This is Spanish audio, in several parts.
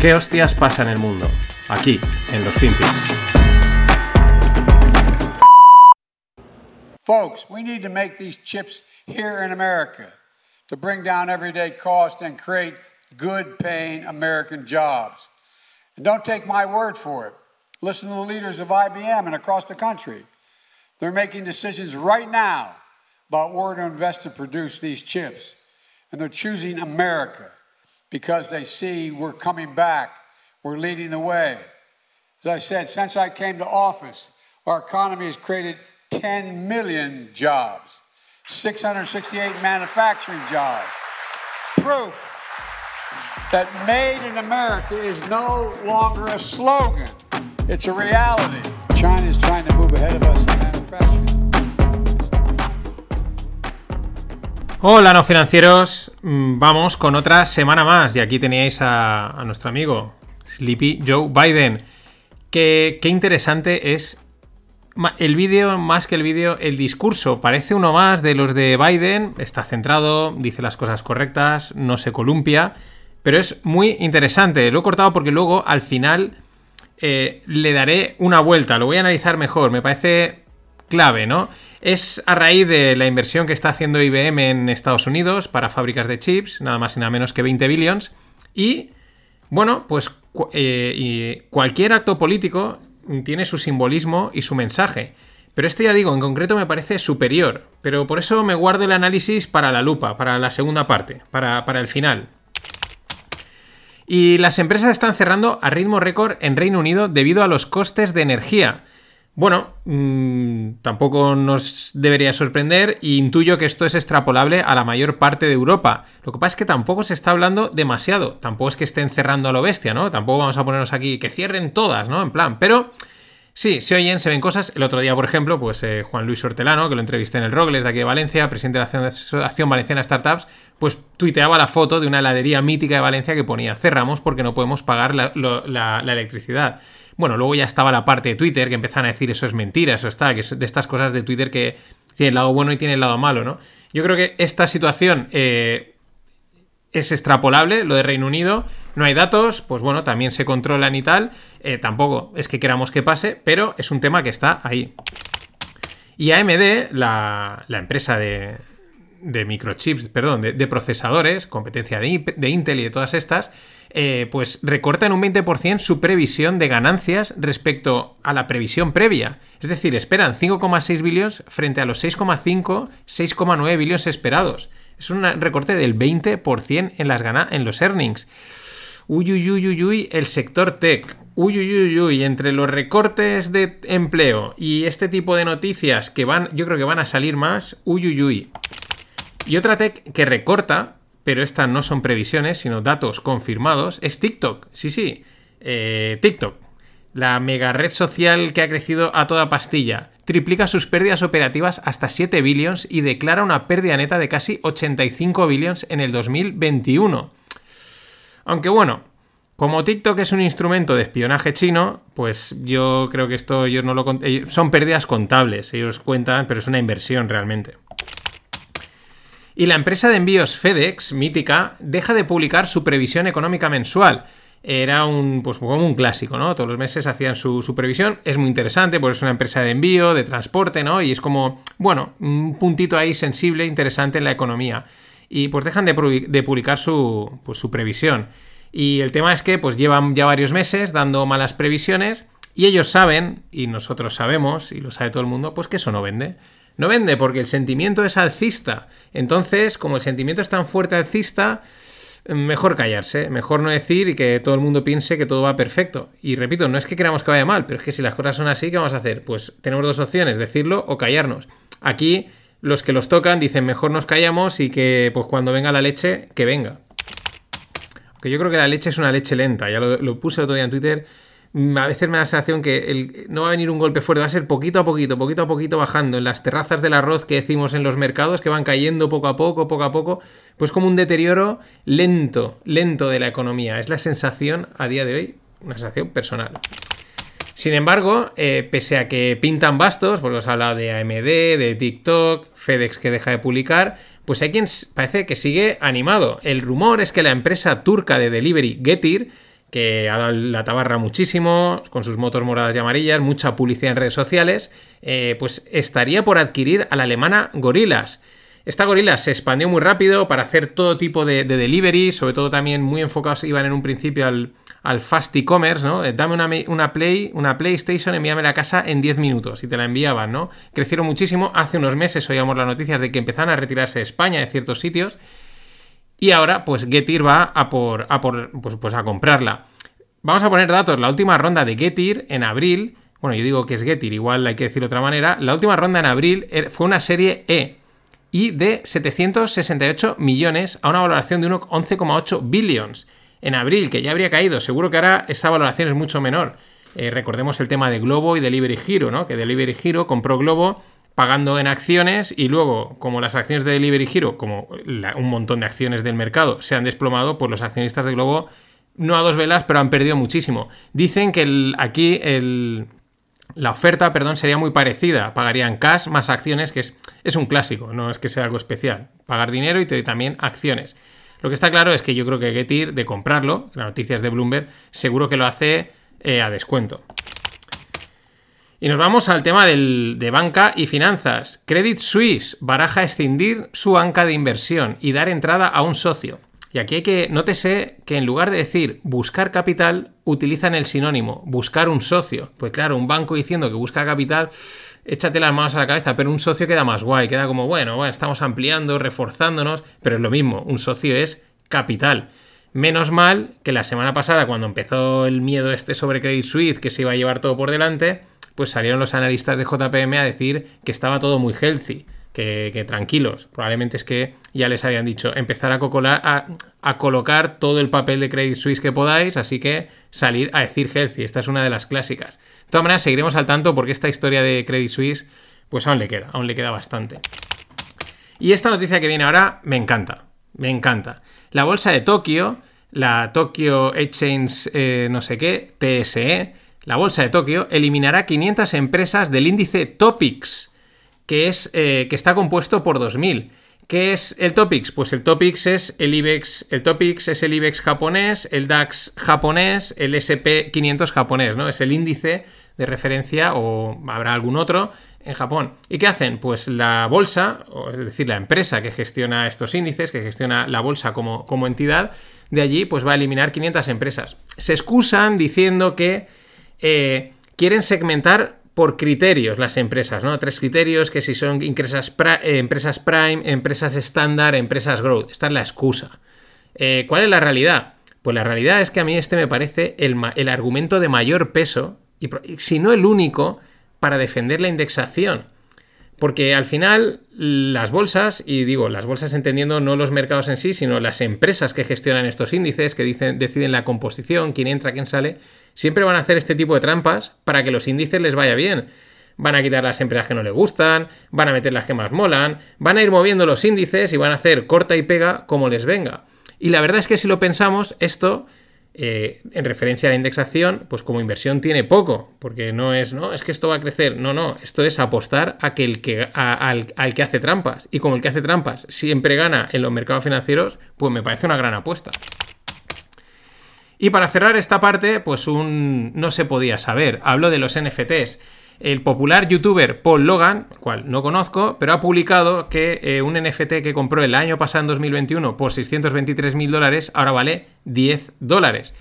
¿Qué hostias pasa en el mundo? Aquí, en los Finpics. Folks, we need to make these chips here in America to bring down everyday cost and create good paying American jobs. And don't take my word for it. Listen to the leaders of IBM and across the country. They're making decisions right now about where to invest to produce these chips. And they're choosing America because they see we're coming back, we're leading the way. As I said, since I came to office, our economy has created 10 million jobs, 668 manufacturing jobs. Proof that made in America is no longer a slogan, it's a reality. China is trying to move ahead of us in manufacturing. Hola, no financieros. Mm, Vamos con otra semana más. Y aquí teníais a, nuestro amigo Sleepy Joe Biden. Que, qué interesante es el vídeo, más que el vídeo, el discurso. Parece uno más de los de Biden. Está centrado, dice las cosas correctas, no se columpia. Pero es muy interesante. Lo he cortado porque luego, al final, eh, le daré una vuelta. Lo voy a analizar mejor. Me parece clave, ¿no? Es a raíz de la inversión que está haciendo IBM en Estados Unidos para fábricas de chips, nada más y nada menos que 20 billions. Y, bueno, pues eh, cualquier acto político tiene su simbolismo y su mensaje. Pero este ya digo, en concreto me parece superior. Pero por eso me guardo el análisis para la lupa, para la segunda parte, para, para el final. Y las empresas están cerrando a ritmo récord en Reino Unido debido a los costes de energía. Bueno, mmm, tampoco nos debería sorprender e intuyo que esto es extrapolable a la mayor parte de Europa. Lo que pasa es que tampoco se está hablando demasiado. Tampoco es que estén cerrando a lo bestia, ¿no? Tampoco vamos a ponernos aquí que cierren todas, ¿no? En plan, pero sí, se oyen, se ven cosas. El otro día, por ejemplo, pues eh, Juan Luis Hortelano, que lo entrevisté en el Rogles de aquí de Valencia, presidente de la Acción Valenciana Startups, pues tuiteaba la foto de una heladería mítica de Valencia que ponía cerramos porque no podemos pagar la electricidad. Bueno, luego ya estaba la parte de Twitter que empezaban a decir eso es mentira, eso está, que es de estas cosas de Twitter que tiene el lado bueno y tiene el lado malo, ¿no? Yo creo que esta situación eh, es extrapolable, lo de Reino Unido, no hay datos, pues bueno, también se controlan y tal, eh, tampoco es que queramos que pase, pero es un tema que está ahí. Y AMD, la, la empresa de, de microchips, perdón, de, procesadores, competencia de Intel y de todas estas, eh, pues recorta en un 20% su previsión de ganancias respecto a la previsión previa. Es decir, esperan 5,6 billones frente a los 6,5, 6,9 billones esperados. Es un recorte del 20% en, las gana en los earnings. Uy, uy, uy, uy, el sector tech. Uy, uy, uy, uy, entre los recortes de empleo y este tipo de noticias que van, yo creo que van a salir más. Uy, uy, uy. Y otra tech que recorta, pero estas no son previsiones, sino datos confirmados, es TikTok. Sí, sí, eh, TikTok. La mega red social que ha crecido a toda pastilla. Triplica sus pérdidas operativas hasta 7 billions y declara una pérdida neta de casi 85 billions en el 2021. Aunque bueno, como TikTok es un instrumento de espionaje chino, pues yo creo que esto ellos no lo ellos- son pérdidas contables, ellos cuentan, pero es una inversión realmente. Y la empresa de envíos FedEx, mítica, deja de publicar su previsión económica mensual. Era un, pues, como un clásico, ¿no? Todos los meses hacían su, su previsión. Es muy interesante porque es una empresa de envío, de transporte, ¿no? Y es como, bueno, un puntito ahí sensible, interesante en la economía. Y pues dejan de, de publicar su, pues, su previsión. Y el tema es que pues llevan ya varios meses dando malas previsiones y ellos saben, y nosotros sabemos, y lo sabe todo el mundo, pues que eso no vende. No vende porque el sentimiento es alcista. Entonces, como el sentimiento es tan fuerte alcista, mejor callarse, mejor no decir y que todo el mundo piense que todo va perfecto. Y repito, no es que queramos que vaya mal, pero es que si las cosas son así, ¿qué vamos a hacer? Pues tenemos dos opciones, decirlo o callarnos. Aquí los que los tocan dicen mejor nos callamos y que pues cuando venga la leche, que venga. Aunque yo creo que la leche es una leche lenta, ya lo, lo puse otro día en Twitter. A veces me da la sensación que el- no va a venir un golpe fuerte, va a ser poquito a poquito, poquito a poquito bajando en las terrazas del arroz que decimos en los mercados, que van cayendo poco a poco, poco a poco, pues como un deterioro lento, lento de la economía. Es la sensación a día de hoy, una sensación personal. Sin embargo, eh, pese a que pintan bastos, porque os he hablado de AMD, de TikTok, FedEx que deja de publicar, pues hay quien parece que sigue animado. El rumor es que la empresa turca de delivery Getir, que ha dado la tabarra muchísimo, con sus motos moradas y amarillas, mucha publicidad en redes sociales, eh, pues estaría por adquirir a la alemana Gorillas. Esta gorila se expandió muy rápido para hacer todo tipo de, delivery, sobre todo también muy enfocados iban en un principio al, fast e-commerce, ¿no? Dame una, Play, una PlayStation, envíame la casa en 10 minutos y te la enviaban, ¿no? Crecieron muchísimo. Hace unos meses oíamos las noticias de que empezaron a retirarse de España de ciertos sitios y ahora, pues Getir va a por, a por pues, pues a comprarla. Vamos a poner datos. La última ronda de Getir en abril, bueno, yo digo que es Getir, igual hay que decir de otra manera. La última ronda en abril er, fue una serie E y de 768 millones a una valoración de 11,8 billions. En abril, que ya habría caído, seguro que ahora esa valoración es mucho menor. Eh, recordemos el tema de Globo y Delivery Hero, ¿no? Que Delivery Hero compró Globo pagando en acciones y luego, como las acciones de Delivery Hero, como un montón de acciones del mercado se han desplomado, pues los accionistas de Globo, no a dos velas, pero han perdido muchísimo. Dicen que aquí la oferta perdón, sería muy parecida. Pagarían cash más acciones, que es, un clásico, no es que sea algo especial. Pagar dinero y también acciones. Lo que está claro es que yo creo que Getir, de comprarlo, las noticias de Bloomberg, seguro que lo hace eh, a descuento. Y nos vamos al tema de banca y finanzas. Credit Suisse baraja escindir su banca de inversión y dar entrada a un socio. Y aquí hay que, nótese que en lugar de decir buscar capital, utilizan el sinónimo, buscar un socio. Pues claro, un banco diciendo que busca capital, échate las manos a la cabeza, pero un socio queda más guay, queda como, bueno, bueno, estamos ampliando, reforzándonos, pero es lo mismo, un socio es capital. Menos mal que la semana pasada, cuando empezó el miedo este sobre Credit Suisse, que se iba a llevar todo por delante, pues salieron los analistas de JPM a decir que estaba todo muy healthy. Que, tranquilos, probablemente es que ya les habían dicho empezar a, colocar todo el papel de Credit Suisse que podáis, así que salir a decir healthy, esta es una de las clásicas. De todas maneras, seguiremos al tanto porque esta historia de Credit Suisse, pues aún le queda, aún le queda bastante. Y esta noticia que viene ahora me encanta, me encanta. La bolsa de Tokio, la Tokyo Exchange eh, no sé qué, TSE, la bolsa de Tokio eliminará 500 empresas del índice Topix, que, es, eh, que está compuesto por 2000. ¿Qué es el Topix? Pues el Topix es el IBEX, el Topix es el IBEX japonés, el DAX japonés, el SP500 japonés, ¿no? Es el índice de referencia o habrá algún otro en Japón. ¿Y qué hacen? Pues la bolsa, es decir, la empresa que gestiona estos índices, que gestiona la bolsa como, como entidad, de allí pues va a eliminar 500 empresas. Se excusan diciendo que eh, quieren segmentar por criterios las empresas, ¿no? Tres criterios que si son empresas, eh, empresas Prime, empresas estándar, empresas Growth. Esta es la excusa. Eh, ¿Cuál es la realidad? Pues la realidad es que a mí este me parece el, el argumento de mayor peso, y, si no el único, para defender la indexación. Porque al final las bolsas, y digo las bolsas entendiendo no los mercados en sí, sino las empresas que gestionan estos índices, que dicen, deciden la composición, quién entra, quién sale, siempre van a hacer este tipo de trampas para que los índices les vaya bien. Van a quitar las empresas que no les gustan, van a meter las que más molan, van a ir moviendo los índices y van a hacer corta y pega como les venga. Y la verdad es que si lo pensamos, esto eh, en referencia a la indexación, pues como inversión tiene poco, porque no es, no, es que esto va a crecer, no, no, esto es apostar a que el que, al, al, que hace trampas, y como el que hace trampas siempre gana en los mercados financieros, pues me parece una gran apuesta. Y para cerrar esta parte, pues un no se podía saber, hablo de los NFTs. El popular youtuber Paul Logan, el cual no conozco, pero ha publicado que eh, un NFT que compró el año pasado en 2021 por 623 mil dólares ahora vale 10 dólares.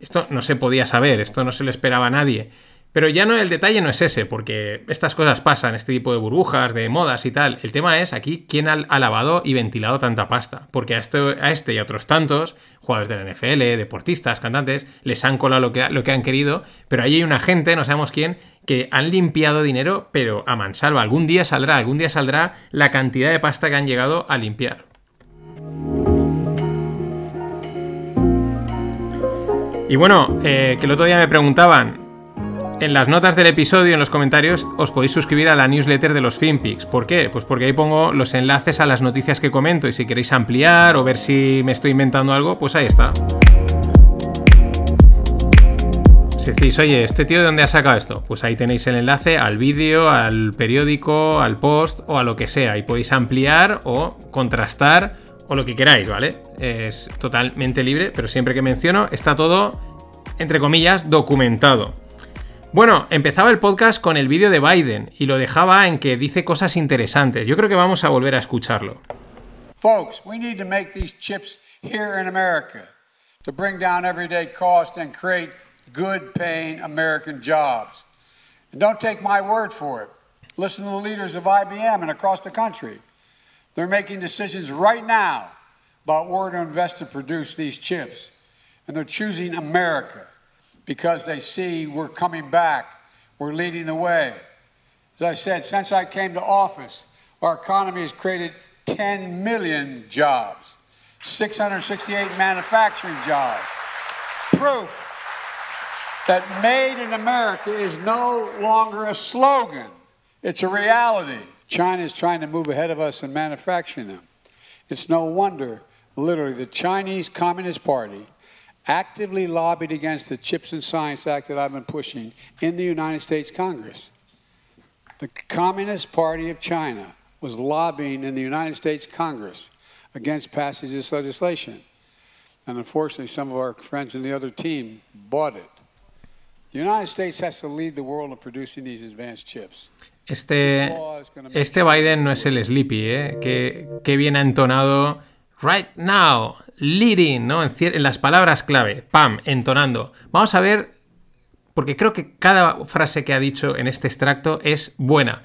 Esto no se podía saber, esto no se lo esperaba a nadie. Pero ya no, el detalle no es ese, porque estas cosas pasan, este tipo de burbujas, de modas y tal. El tema es aquí quién ha, lavado y ventilado tanta pasta. Porque a este, y a otros tantos, jugadores de la NFL, deportistas, cantantes, les han colado lo que, lo que han querido, pero ahí hay una gente, no sabemos quién, que han limpiado dinero, pero a mansalva. Algún día saldrá, algún día saldrá la cantidad de pasta que han llegado a limpiar. Y bueno, eh, que el otro día me preguntaban, en las notas del episodio, en los comentarios, os podéis suscribir a la newsletter de los FinPix. ¿Por qué? Pues porque ahí pongo los enlaces a las noticias que comento y si queréis ampliar o ver si me estoy inventando algo, pues ahí está. Decís, oye, ¿este tío de dónde ha sacado esto? Pues ahí tenéis el enlace al vídeo, al periódico, al post o a lo que sea. Y podéis ampliar o contrastar o lo que queráis, ¿vale? Es totalmente libre, pero siempre que menciono está todo entre comillas, documentado. Bueno, empezaba el podcast con el vídeo de Biden y lo dejaba en que dice cosas interesantes. Yo creo que vamos a volver a escucharlo. Folks, we need to make these chips here in America to bring down everyday cost and create good paying American jobs. And don't take my word for it. Listen to the leaders of IBM and across the country. They're making decisions right now about where to invest to produce these chips. And they're choosing America because they see we're coming back, we're leading the way. As I said, since I came to office, our economy has created 10 million jobs, 668 manufacturing jobs. Proof that made in America is no longer a slogan, it's a reality. China is trying to move ahead of us in manufacturing them. It's no wonder, literally, the Chinese Communist Party actively lobbied against the Chips and Science Act that I've been pushing in the United States Congress. The Communist Party of China was lobbying in the United States Congress against passage of this legislation. And unfortunately, some of our friends in the other team bought it. Este, este Biden no es el Sleepy, ¿eh? Que, que bien ha entonado right now, leading, ¿no? En, en, las palabras clave, pam, entonando. Vamos a ver, porque creo que cada frase que ha dicho en este extracto es buena.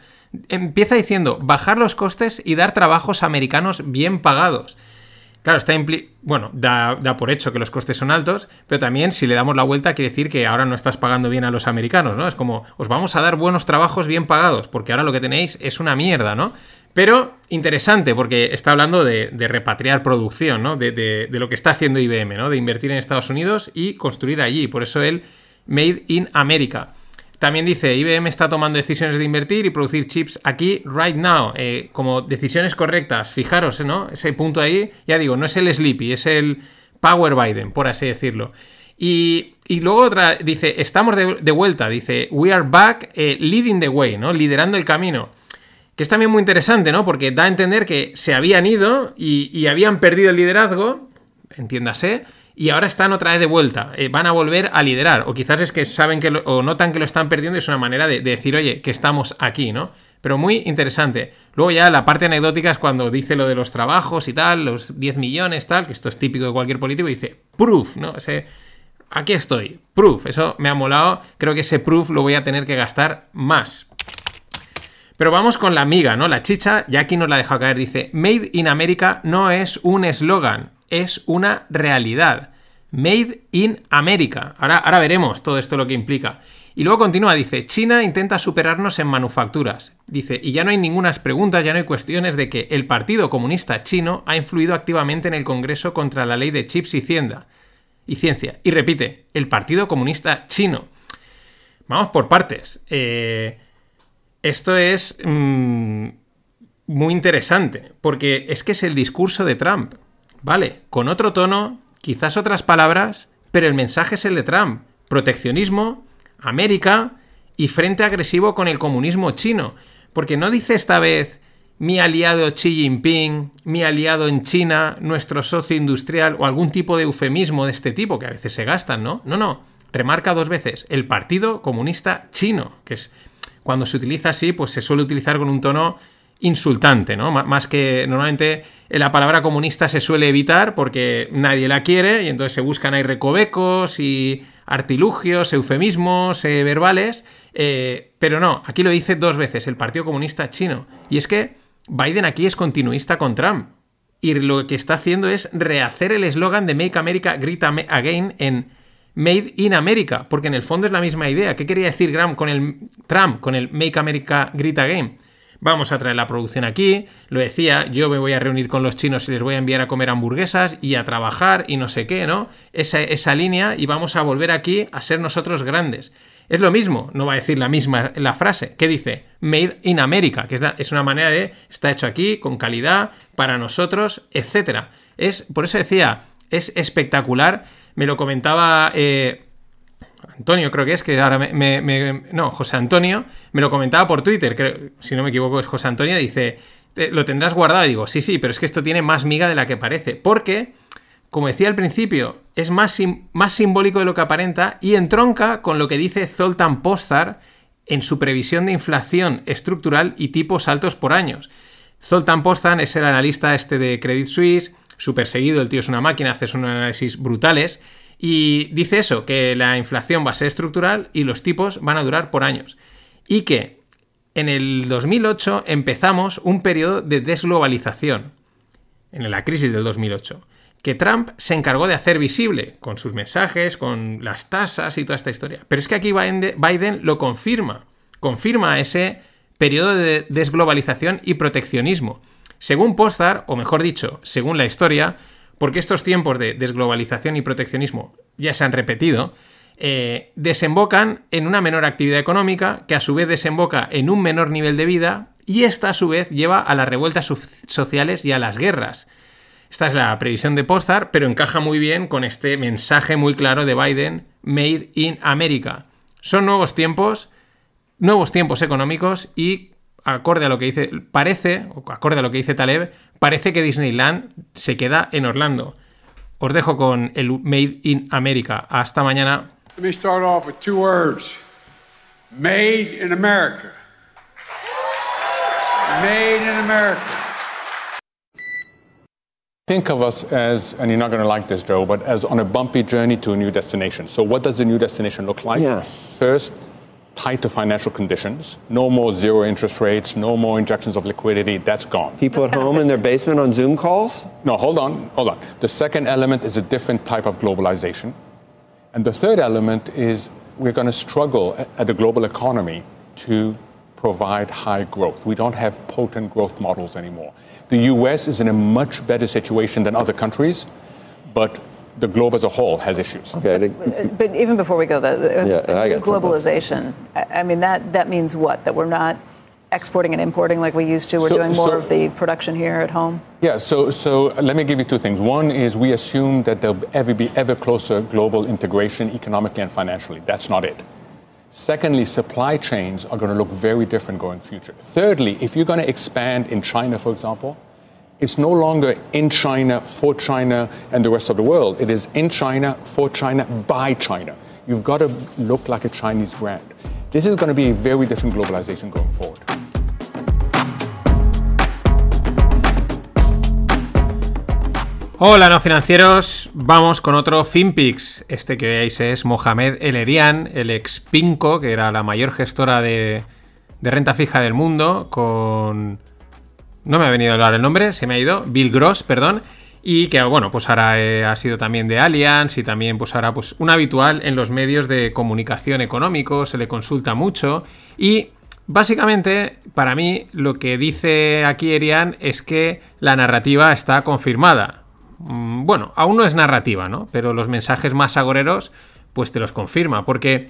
Empieza diciendo bajar los costes y dar trabajos americanos bien pagados. Claro, está impli bueno, da, da, por hecho que los costes son altos, pero también si le damos la vuelta quiere decir que ahora no estás pagando bien a los americanos, ¿no? Es como, os vamos a dar buenos trabajos bien pagados, porque ahora lo que tenéis es una mierda, ¿no? Pero interesante, porque está hablando de, repatriar producción, ¿no? De, de, de, lo que está haciendo IBM, ¿no? De invertir en Estados Unidos y construir allí. Por eso el Made in America. También dice, IBM está tomando decisiones de invertir y producir chips aquí, right now, eh, como decisiones correctas. Fijaros, ¿no? Ese punto ahí, ya digo, no es el Sleepy, es el Power Biden, por así decirlo. Y, y luego otra, dice, estamos de, vuelta, dice, we are back, eh, leading the way, ¿no? Liderando el camino. Que es también muy interesante, ¿no? Porque da a entender que se habían ido y habían perdido el liderazgo, entiéndase, y ahora están otra vez de vuelta. Eh, van a volver a liderar. O quizás es que saben que lo, o notan que lo están perdiendo y es una manera de, de, decir, oye, que estamos aquí, ¿no? Pero muy interesante. Luego ya la parte anecdótica es cuando dice lo de los trabajos y tal, los 10 millones, tal, que esto es típico de cualquier político, dice, proof, ¿no? Aquí estoy, proof. Eso me ha molado. Creo que ese proof lo voy a tener que gastar más. Pero vamos con la amiga, ¿no? La chicha, ya aquí nos la ha dejado caer, dice, Made in America no es un eslogan, es una realidad. Made in America. Ahora, ahora veremos todo esto lo que implica. Y luego continúa, dice, China intenta superarnos en manufacturas. Dice, y ya no hay ninguna preguntas, ya no hay cuestiones de que el Partido Comunista Chino ha influido activamente en el Congreso contra la ley de chips y ciencia. Y repite, el Partido Comunista Chino. Vamos por partes. Eh, esto es mmm, muy interesante, porque es que es el discurso de Trump. Vale, con otro tono, quizás otras palabras, pero el mensaje es el de Trump. Proteccionismo, América y frente agresivo con el comunismo chino. Porque no dice esta vez mi aliado Xi Jinping, mi aliado en China, nuestro socio industrial o algún tipo de eufemismo de este tipo que a veces se gastan, ¿no? No, no. Remarca dos veces el Partido Comunista Chino, que es cuando se utiliza así, pues se suele utilizar con un tono insultante, ¿no? Más que normalmente la palabra comunista se suele evitar porque nadie la quiere y entonces se buscan ahí recovecos y artilugios, eufemismos eh, verbales, eh, pero no, aquí lo dice dos veces el Partido Comunista Chino. Y es que Biden aquí es continuista con Trump. Y lo que está haciendo es rehacer el eslogan de Make America Great Again en Made in America, porque en el fondo es la misma idea. ¿Qué quería decir Graham con el Trump, con el Make America Great Again? Vamos a traer la producción aquí, lo decía, yo me voy a reunir con los chinos y les voy a enviar a comer hamburguesas y a trabajar y no sé qué, ¿no? Esa, esa línea y vamos a volver aquí a ser nosotros grandes. Es lo mismo, no va a decir la misma la frase. ¿Qué dice? Made in America, que es, una manera de está hecho aquí, con calidad, para nosotros, etc. Es, por eso decía, es espectacular me lo comentaba eh, Antonio, creo que es, que ahora me, No, José Antonio, me lo comentaba por Twitter, creo, si no me equivoco es José Antonio, dice, lo tendrás guardado. Y digo, sí, sí, pero es que esto tiene más miga de la que parece. Porque como decía al principio, es más, más simbólico de lo que aparenta y entronca con lo que dice Zoltan Postar en su previsión de inflación estructural y tipos altos por años. Zoltan Postan es el analista este de Credit Suisse, súper seguido, el tío es una máquina, hace unos análisis brutales, y dice eso, que la inflación va a ser estructural y los tipos van a durar por años. Y que en el 2008 empezamos un periodo de desglobalización, en la crisis del 2008, que Trump se encargó de hacer visible con sus mensajes, con las tasas y toda esta historia. Pero es que aquí Biden lo confirma, confirma ese periodo de desglobalización y proteccionismo. Según Postar, o mejor dicho, según la historia, porque estos tiempos de desglobalización y proteccionismo ya se han repetido, eh, desembocan en una menor actividad económica, que a su vez desemboca en un menor nivel de vida, y esta a su vez lleva a las revueltas sociales y a las guerras. Esta es la previsión de Postar, pero encaja muy bien con este mensaje muy claro de Biden, Made in America. Son nuevos tiempos, nuevos tiempos económicos y acorde a lo que dice, parece, acorde a lo que dice Taleb, parece que Disneyland se queda en Orlando. Os dejo con el Made in America. Hasta mañana. Let me start off with two words. Made in America. Made in America. Think of us as, and you're not going to like this, Joe, but as on a bumpy journey to a new destination. So, what does the new destination look like? Yeah. First, tighter financial conditions. No more zero interest rates, no more injections of liquidity. That's gone. People at home in their basement on Zoom calls? No, hold on, hold on. The second element is a different type of globalization. And the third element is we're going to struggle at the global economy to provide high growth. We don't have potent growth models anymore. The US is in a much better situation than other countries, but the globe as a whole has issues. Okay. Uh, but even before we go, the, the Yeah, I globalization. I, I mean, that that means what? That we're not exporting and importing like we used to. We're So- doing more so- of the production here at home. Yeah, so, so let me give you two things. One is we assume that there'll ever be ever closer global integration economically and financially. That's not it. Secondly, supply chains are going to look very different going future. Thirdly, if you're going to expand in China, for example, it's no longer in China, for China, and the rest of the world. It is in China, for China, by China. You've got to look like a Chinese brand. This is going to be a very different globalization going forward. Hola no financieros, vamos con otro FinPix. Este que veis es Mohamed El Erian, el ex Pinco, que era la mayor gestora de, de renta fija del mundo, con... No me ha venido a hablar el nombre, se me ha ido, Bill Gross, perdón, y que bueno, pues ahora eh, ha sido también de Allianz y también pues ahora pues un habitual en los medios de comunicación económico, se le consulta mucho y básicamente para mí lo que dice aquí Erian es que la narrativa está confirmada. Mm, Bueno, aún no es narrativa, ¿no? Pero los mensajes más agoreros pues te los confirma, porque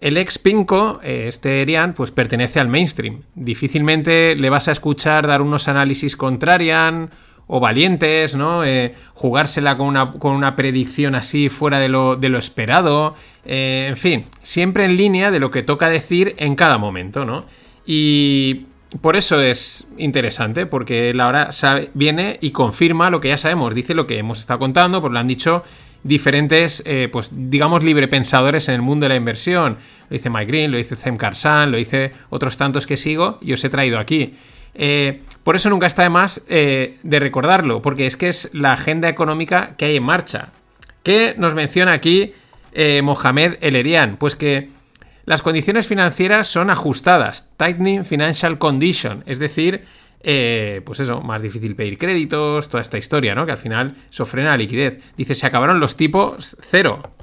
el ex Pinco, eh, este Erian, pues pertenece al mainstream. Difícilmente le vas a escuchar dar unos análisis contrarian o valientes, ¿no? Eh, jugársela con una, con una predicción así fuera de lo, de lo esperado. Eh, en fin, siempre en línea de lo que toca decir en cada momento, ¿no? Y por eso es interesante, porque él ahora sabe- viene y confirma lo que ya sabemos, dice lo que hemos estado contando, pues lo han dicho diferentes, eh, pues digamos, librepensadores en el mundo de la inversión. Lo dice Mike Green, lo dice Zem Karsan, lo dice otros tantos que sigo y os he traído aquí. Eh, por eso nunca está de más eh, de recordarlo, porque es que es la agenda económica que hay en marcha. ¿Qué nos menciona aquí Mohamed El Erian? Pues que las condiciones financieras son ajustadas, tightening financial condition, es decir, eh, pues eso, más difícil pedir créditos, toda esta historia, ¿no? Que al final eso frena la liquidez. Dice, se acabaron los tipos cero.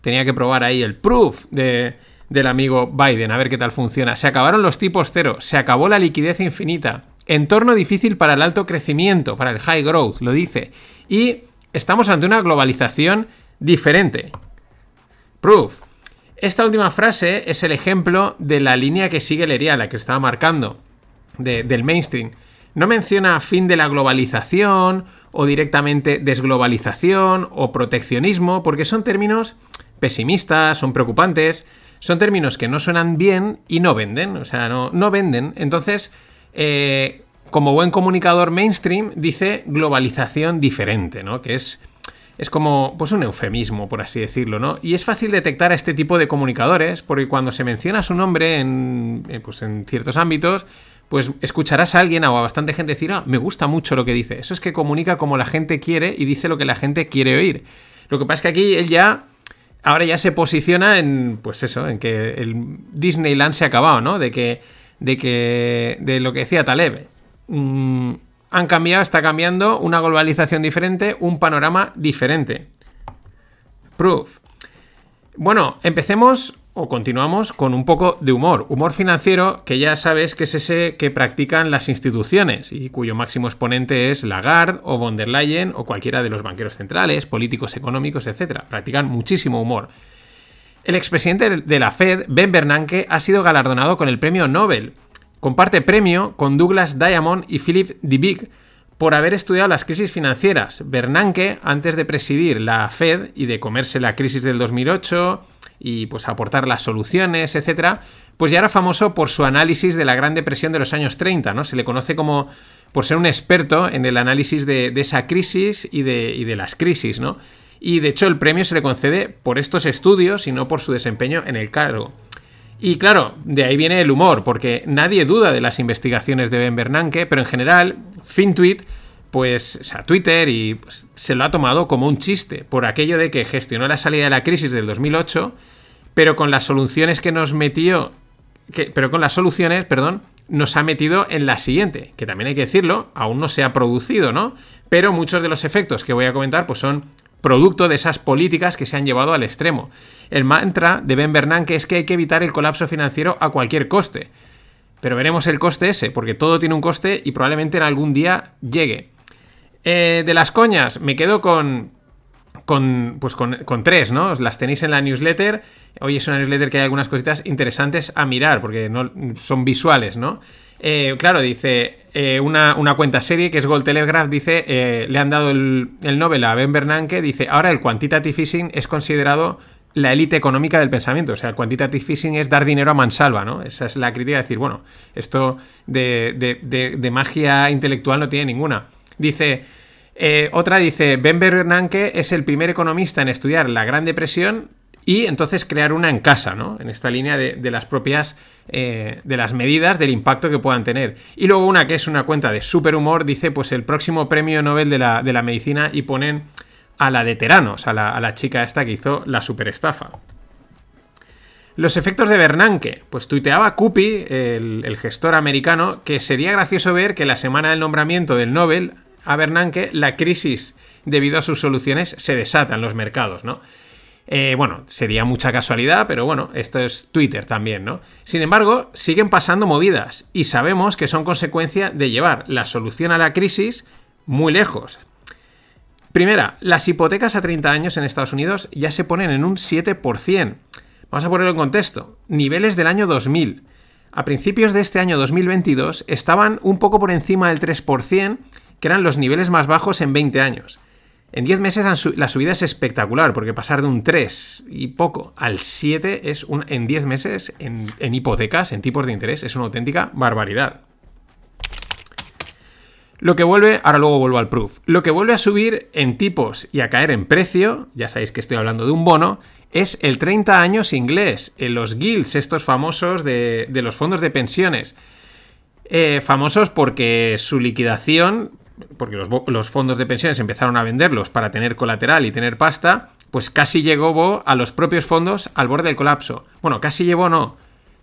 Tenía que probar ahí el proof de, del amigo Biden, a ver qué tal funciona. Se acabaron los tipos cero, se acabó la liquidez infinita. Entorno difícil para el alto crecimiento, para el high growth, lo dice. Y estamos ante una globalización diferente. Proof. Esta última frase es el ejemplo de la línea que sigue Lería, la que estaba marcando, de- del mainstream. No menciona fin de la globalización o directamente desglobalización o proteccionismo, porque son términos pesimistas, son preocupantes, son términos que no suenan bien y no venden, o sea, no, no venden. Entonces, eh, como buen comunicador mainstream, dice globalización diferente, ¿no? Que es es como pues un eufemismo, por así decirlo, ¿no? Y es fácil detectar a este tipo de comunicadores porque cuando se menciona su nombre en, eh, pues en ciertos ámbitos, pues escucharás a alguien o a bastante gente decir, ah, me gusta mucho lo que dice. Eso es que comunica como la gente quiere y dice lo que la gente quiere oír. Lo que pasa es que aquí él ya, ahora ya se posiciona en, pues eso, en que el Disneyland se ha acabado, ¿no? De que, de que, de lo que decía Taleb. Mm, han cambiado, está cambiando, una globalización diferente, un panorama diferente. Proof. Bueno, empecemos o continuamos con un poco de humor. Humor financiero que ya sabes que es ese que practican las instituciones y cuyo máximo exponente es Lagarde o von der Leyen o cualquiera de los banqueros centrales, políticos económicos, etc. Practican muchísimo humor. El expresidente de la Fed, Ben Bernanke, ha sido galardonado con el premio Nobel Comparte premio con Douglas Diamond y Philip Dybvig por haber estudiado las crisis financieras. Bernanke, antes de presidir la Fed y de comerse la crisis del 2008 y pues aportar las soluciones, etcétera, pues ya era famoso por su análisis de la Gran Depresión de los años 30, ¿no? Se le conoce como por ser un experto en el análisis de, esa crisis y de, y de las crisis, ¿no? Y de hecho el premio se le concede por estos estudios y no por su desempeño en el cargo. Y claro, de ahí viene el humor, porque nadie duda de las investigaciones de Ben Bernanke, pero en general, FinTweet, pues, o sea, Twitter y pues, se lo ha tomado como un chiste, por aquello de que gestionó la salida de la crisis del 2008, pero con las soluciones que nos metió, pero con las soluciones, perdón, nos ha metido en la siguiente, que también hay que decirlo, aún no se ha producido, ¿no? Pero muchos de los efectos que voy a comentar, pues son producto de esas políticas que se han llevado al extremo. El mantra de Ben Bernanke es que hay que evitar el colapso financiero a cualquier coste. Pero veremos el coste ese, porque todo tiene un coste y probablemente en algún día llegue. Eh, de las coñas, me quedo con, con, pues con, con, tres, ¿no? Las tenéis en la newsletter. Hoy es una newsletter que hay algunas cositas interesantes a mirar, porque no, son visuales, ¿no? Eh, claro, dice eh, una, cuenta serie que es Gold Telegraph, dice, le han dado el, el, Nobel a Ben Bernanke, dice, ahora el quantitative easing es considerado la élite económica del pensamiento. O sea, el quantitative easing es dar dinero a mansalva, ¿no? Esa es la crítica de decir, bueno, esto de, magia intelectual no tiene ninguna. Dice, otra dice, Ben Bernanke es el primer economista en estudiar la Gran Depresión y entonces crear una en casa, ¿no? En esta línea de, las propias, eh, de las medidas del impacto que puedan tener. Y luego una que es una cuenta de super humor, dice pues el próximo premio Nobel de la, de la medicina y ponen a la de Teranos, a la, a la chica esta que hizo la super estafa. Los efectos de Bernanke. Pues tuiteaba Cupi, el, gestor americano, que sería gracioso ver que la semana del nombramiento del Nobel a Bernanke, la crisis debido a sus soluciones se desata en los mercados, ¿no? Eh, bueno, sería mucha casualidad, pero bueno, esto es Twitter también, ¿no? Sin embargo, siguen pasando movidas y sabemos que son consecuencia de llevar la solución a la crisis muy lejos. Primera, las hipotecas a 30 años en Estados Unidos ya se ponen en un 7%. Vamos a ponerlo en contexto. Niveles del año 2000. A principios de este año 2022 estaban un poco por encima del 3%, que eran los niveles más bajos en 20 años. En 10 meses la subida es espectacular, porque pasar de un 3 y poco al 7 es un, en 10 meses en, hipotecas, en tipos de interés, es una auténtica barbaridad. Lo que vuelve, ahora luego vuelvo al proof, lo que vuelve a subir en tipos y a caer en precio, ya sabéis que estoy hablando de un bono, es el 30 años inglés, en los guilds, estos famosos de, los fondos de pensiones. Eh, famosos porque su liquidación porque los, fondos de pensiones empezaron a venderlos para tener colateral y tener pasta, pues casi llegó a los propios fondos al borde del colapso. Bueno, casi llevó no.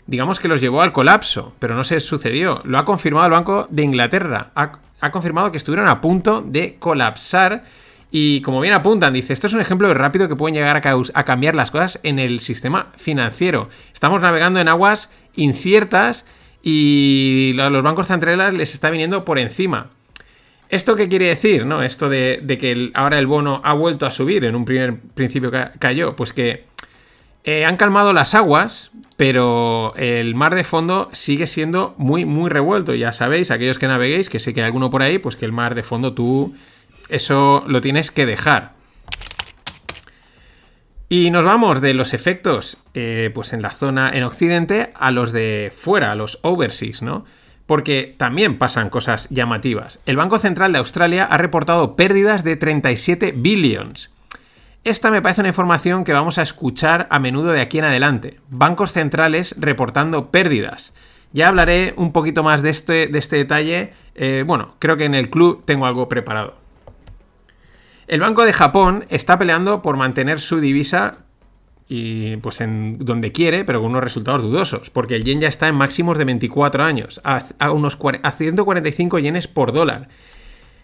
Digamos que los llevó al colapso, pero no se sucedió. Lo ha confirmado el Banco de Inglaterra. Ha, confirmado que estuvieron a punto de colapsar. Y como bien apuntan, dice, esto es un ejemplo de rápido que pueden llegar a, a cambiar las cosas en el sistema financiero. Estamos navegando en aguas inciertas y los bancos centrales les está viniendo por encima. ¿Esto qué quiere decir? ¿no? Esto de, que ahora el bono ha vuelto a subir, en un primer principio cayó, pues que eh, han calmado las aguas, pero el mar de fondo sigue siendo muy, muy revuelto. Ya sabéis, aquellos que naveguéis, que sé que hay alguno por ahí, pues que el mar de fondo tú eso lo tienes que dejar. Y nos vamos de los efectos eh, pues en la zona en Occidente a los de fuera, a los overseas, ¿no? Porque también pasan cosas llamativas. El Banco Central de Australia ha reportado pérdidas de 37 billions. esta me parece una información que vamos a escuchar a menudo de aquí en adelante. Bancos centrales reportando pérdidas. Ya hablaré un poquito más de este, este detalle. Eh, bueno, creo que en el club tengo algo preparado. El Banco de Japón está peleando por mantener su divisa y pues en donde quiere, pero con unos resultados dudosos, porque el yen ya está en máximos de 24 años, a, unos a 145 yenes por dólar.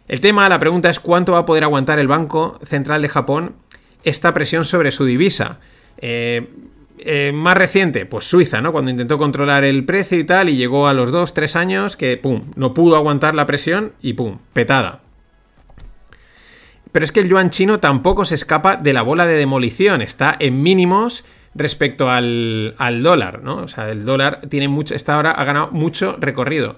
El tema, la pregunta es cuánto va a poder aguantar el Banco Central de Japón esta presión sobre su divisa. Eh, eh, más reciente, pues Suiza, ¿no? Cuando intentó controlar el precio y tal, y llegó a los 2-3 años que, pum, no pudo aguantar la presión y, pum, petada. Pero es que el yuan chino tampoco se escapa de la bola de demolición, está en mínimos respecto al, dólar, ¿no? O sea, el dólar tiene mucho, esta hora ha ganado mucho recorrido.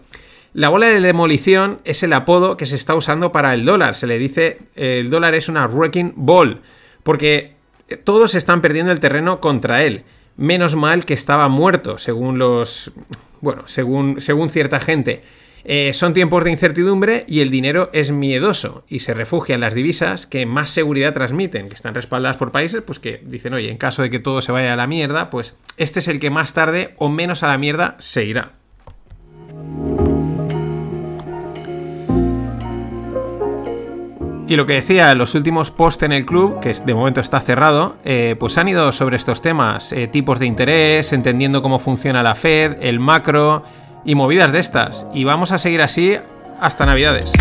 La bola de demolición es el apodo que se está usando para el dólar. Se le dice, el dólar es una wrecking ball, porque todos están perdiendo el terreno contra él. Menos mal que estaba muerto, según los, bueno, según, según cierta gente. Eh, son tiempos de incertidumbre y el dinero es miedoso y se refugia en las divisas que más seguridad transmiten, que están respaldadas por países pues que dicen, oye, en caso de que todo se vaya a la mierda, pues este es el que más tarde o menos a la mierda se irá. Y lo que decía los últimos posts en el club, que de momento está cerrado, eh, pues han ido sobre estos temas, eh, tipos de interés, entendiendo cómo funciona la Fed, el macro, y movidas de estas. Y vamos a seguir así hasta Navidades.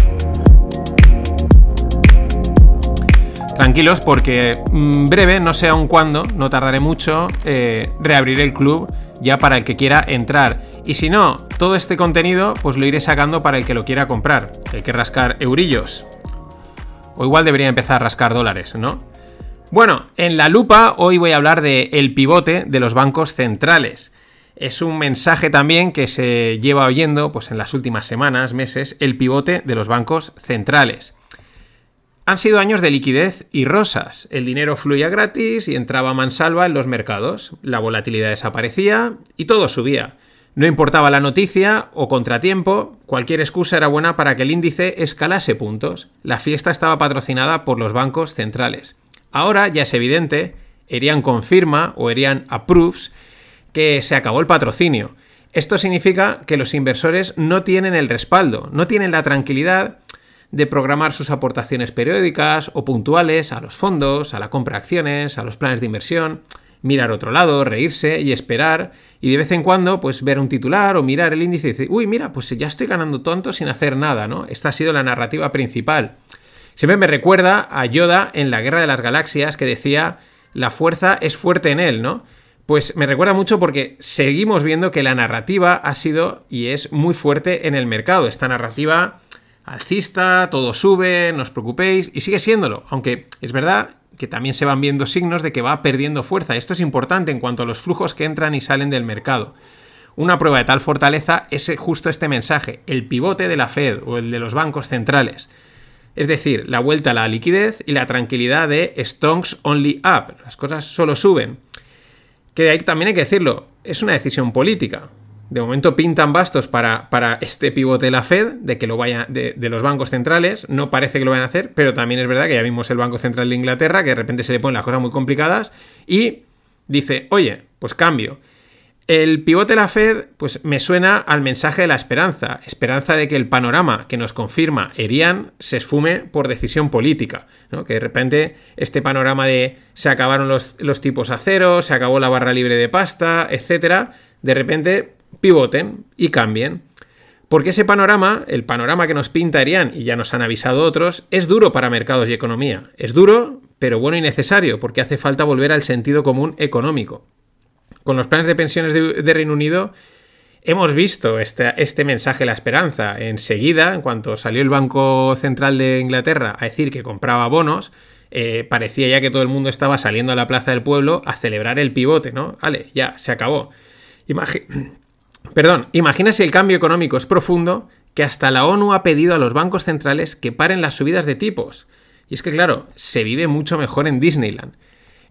Tranquilos porque mm, breve, no sé aún cuándo, no tardaré mucho, eh, reabriré el club ya para el que quiera entrar. Y si no, todo este contenido pues lo iré sacando para el que lo quiera comprar, el que rascar eurillos. O igual debería empezar a rascar dólares, ¿no? Bueno, en la lupa hoy voy a hablar de el pivote de los bancos centrales. Es un mensaje también que se lleva oyendo pues, en las últimas semanas, meses, el pivote de los bancos centrales. Han sido años de liquidez y rosas. El dinero fluía gratis y entraba mansalva en los mercados. La volatilidad desaparecía y todo subía. No importaba la noticia o contratiempo, cualquier excusa era buena para que el índice escalase puntos. La fiesta estaba patrocinada por los bancos centrales. Ahora ya es evidente, Erian confirma o Erian approves que se acabó el patrocinio. Esto significa que los inversores no tienen el respaldo, no tienen la tranquilidad de programar sus aportaciones periódicas o puntuales a los fondos, a la compra de acciones, a los planes de inversión, mirar otro lado, reírse y esperar y de vez en cuando pues ver un titular o mirar el índice y decir, uy, mira, pues ya estoy ganando tonto sin hacer nada, ¿no? Esta ha sido la narrativa principal. Siempre me recuerda a Yoda en la Guerra de las Galaxias que decía, la fuerza es fuerte en él, ¿no? Pues me recuerda mucho porque seguimos viendo que la narrativa ha sido y es muy fuerte en el mercado. Esta narrativa alcista, todo sube, no os preocupéis, y sigue siéndolo, aunque es verdad que también se van viendo signos de que va perdiendo fuerza. Esto es importante en cuanto a los flujos que entran y salen del mercado. Una prueba de tal fortaleza es justo este mensaje, el pivote de la Fed o el de los bancos centrales. Es decir, la vuelta a la liquidez y la tranquilidad de stonks only up. Las cosas solo suben. Que ahí también hay que decirlo, es una decisión política. De momento pintan bastos para, para este pivote de la Fed, de que lo vaya, de, los bancos centrales. No parece que lo vayan a hacer, pero también es verdad que ya vimos el Banco Central de Inglaterra, que de repente se le ponen las cosas muy complicadas y dice, oye, pues cambio. El pivote de la Fed, pues me suena al mensaje de la esperanza, esperanza de que el panorama que nos confirma Erian se esfume por decisión política, que de repente este panorama de se acabaron los, los tipos a cero, se acabó la barra libre de pasta, etcétera, de repente pivoten y cambien. Porque ese panorama, el panorama que nos pinta Erian, y ya nos han avisado otros, es duro para mercados y economía. Es duro, pero bueno y necesario, porque hace falta volver al sentido común económico. Con los planes de pensiones de, Reino Unido hemos visto este, este mensaje, la esperanza. Enseguida, en cuanto salió el Banco Central de Inglaterra a decir que compraba bonos, eh, parecía ya que todo el mundo estaba saliendo a la Plaza del Pueblo a celebrar el pivote, ¿no? Vale, ya, se acabó. Perdón, imagina si el cambio económico es profundo que hasta la ONU ha pedido a los bancos centrales que paren las subidas de tipos. Y es que, claro, se vive mucho mejor en Disneyland.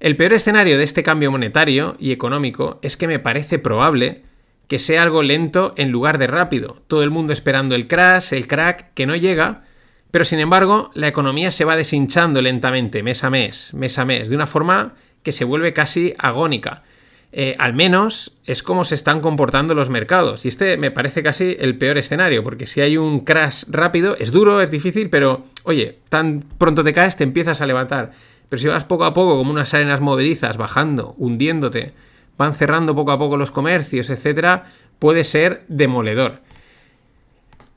El peor escenario de este cambio monetario y económico es que me parece probable que sea algo lento en lugar de rápido. Todo el mundo esperando el crash, el crack, que no llega, Pero sin embargo, la economía se va deshinchando lentamente, mes a mes, mes a mes, de una forma que se vuelve casi agónica. Eh, al menos es como se están comportando los mercados. Y este me parece casi el peor escenario, porque si hay un crash rápido, es duro, es difícil, pero oye, tan pronto te caes, te empiezas a levantar. Pero si vas poco a poco, como unas arenas movedizas, bajando, hundiéndote, van cerrando poco a poco los comercios, etcétera, puede ser demoledor.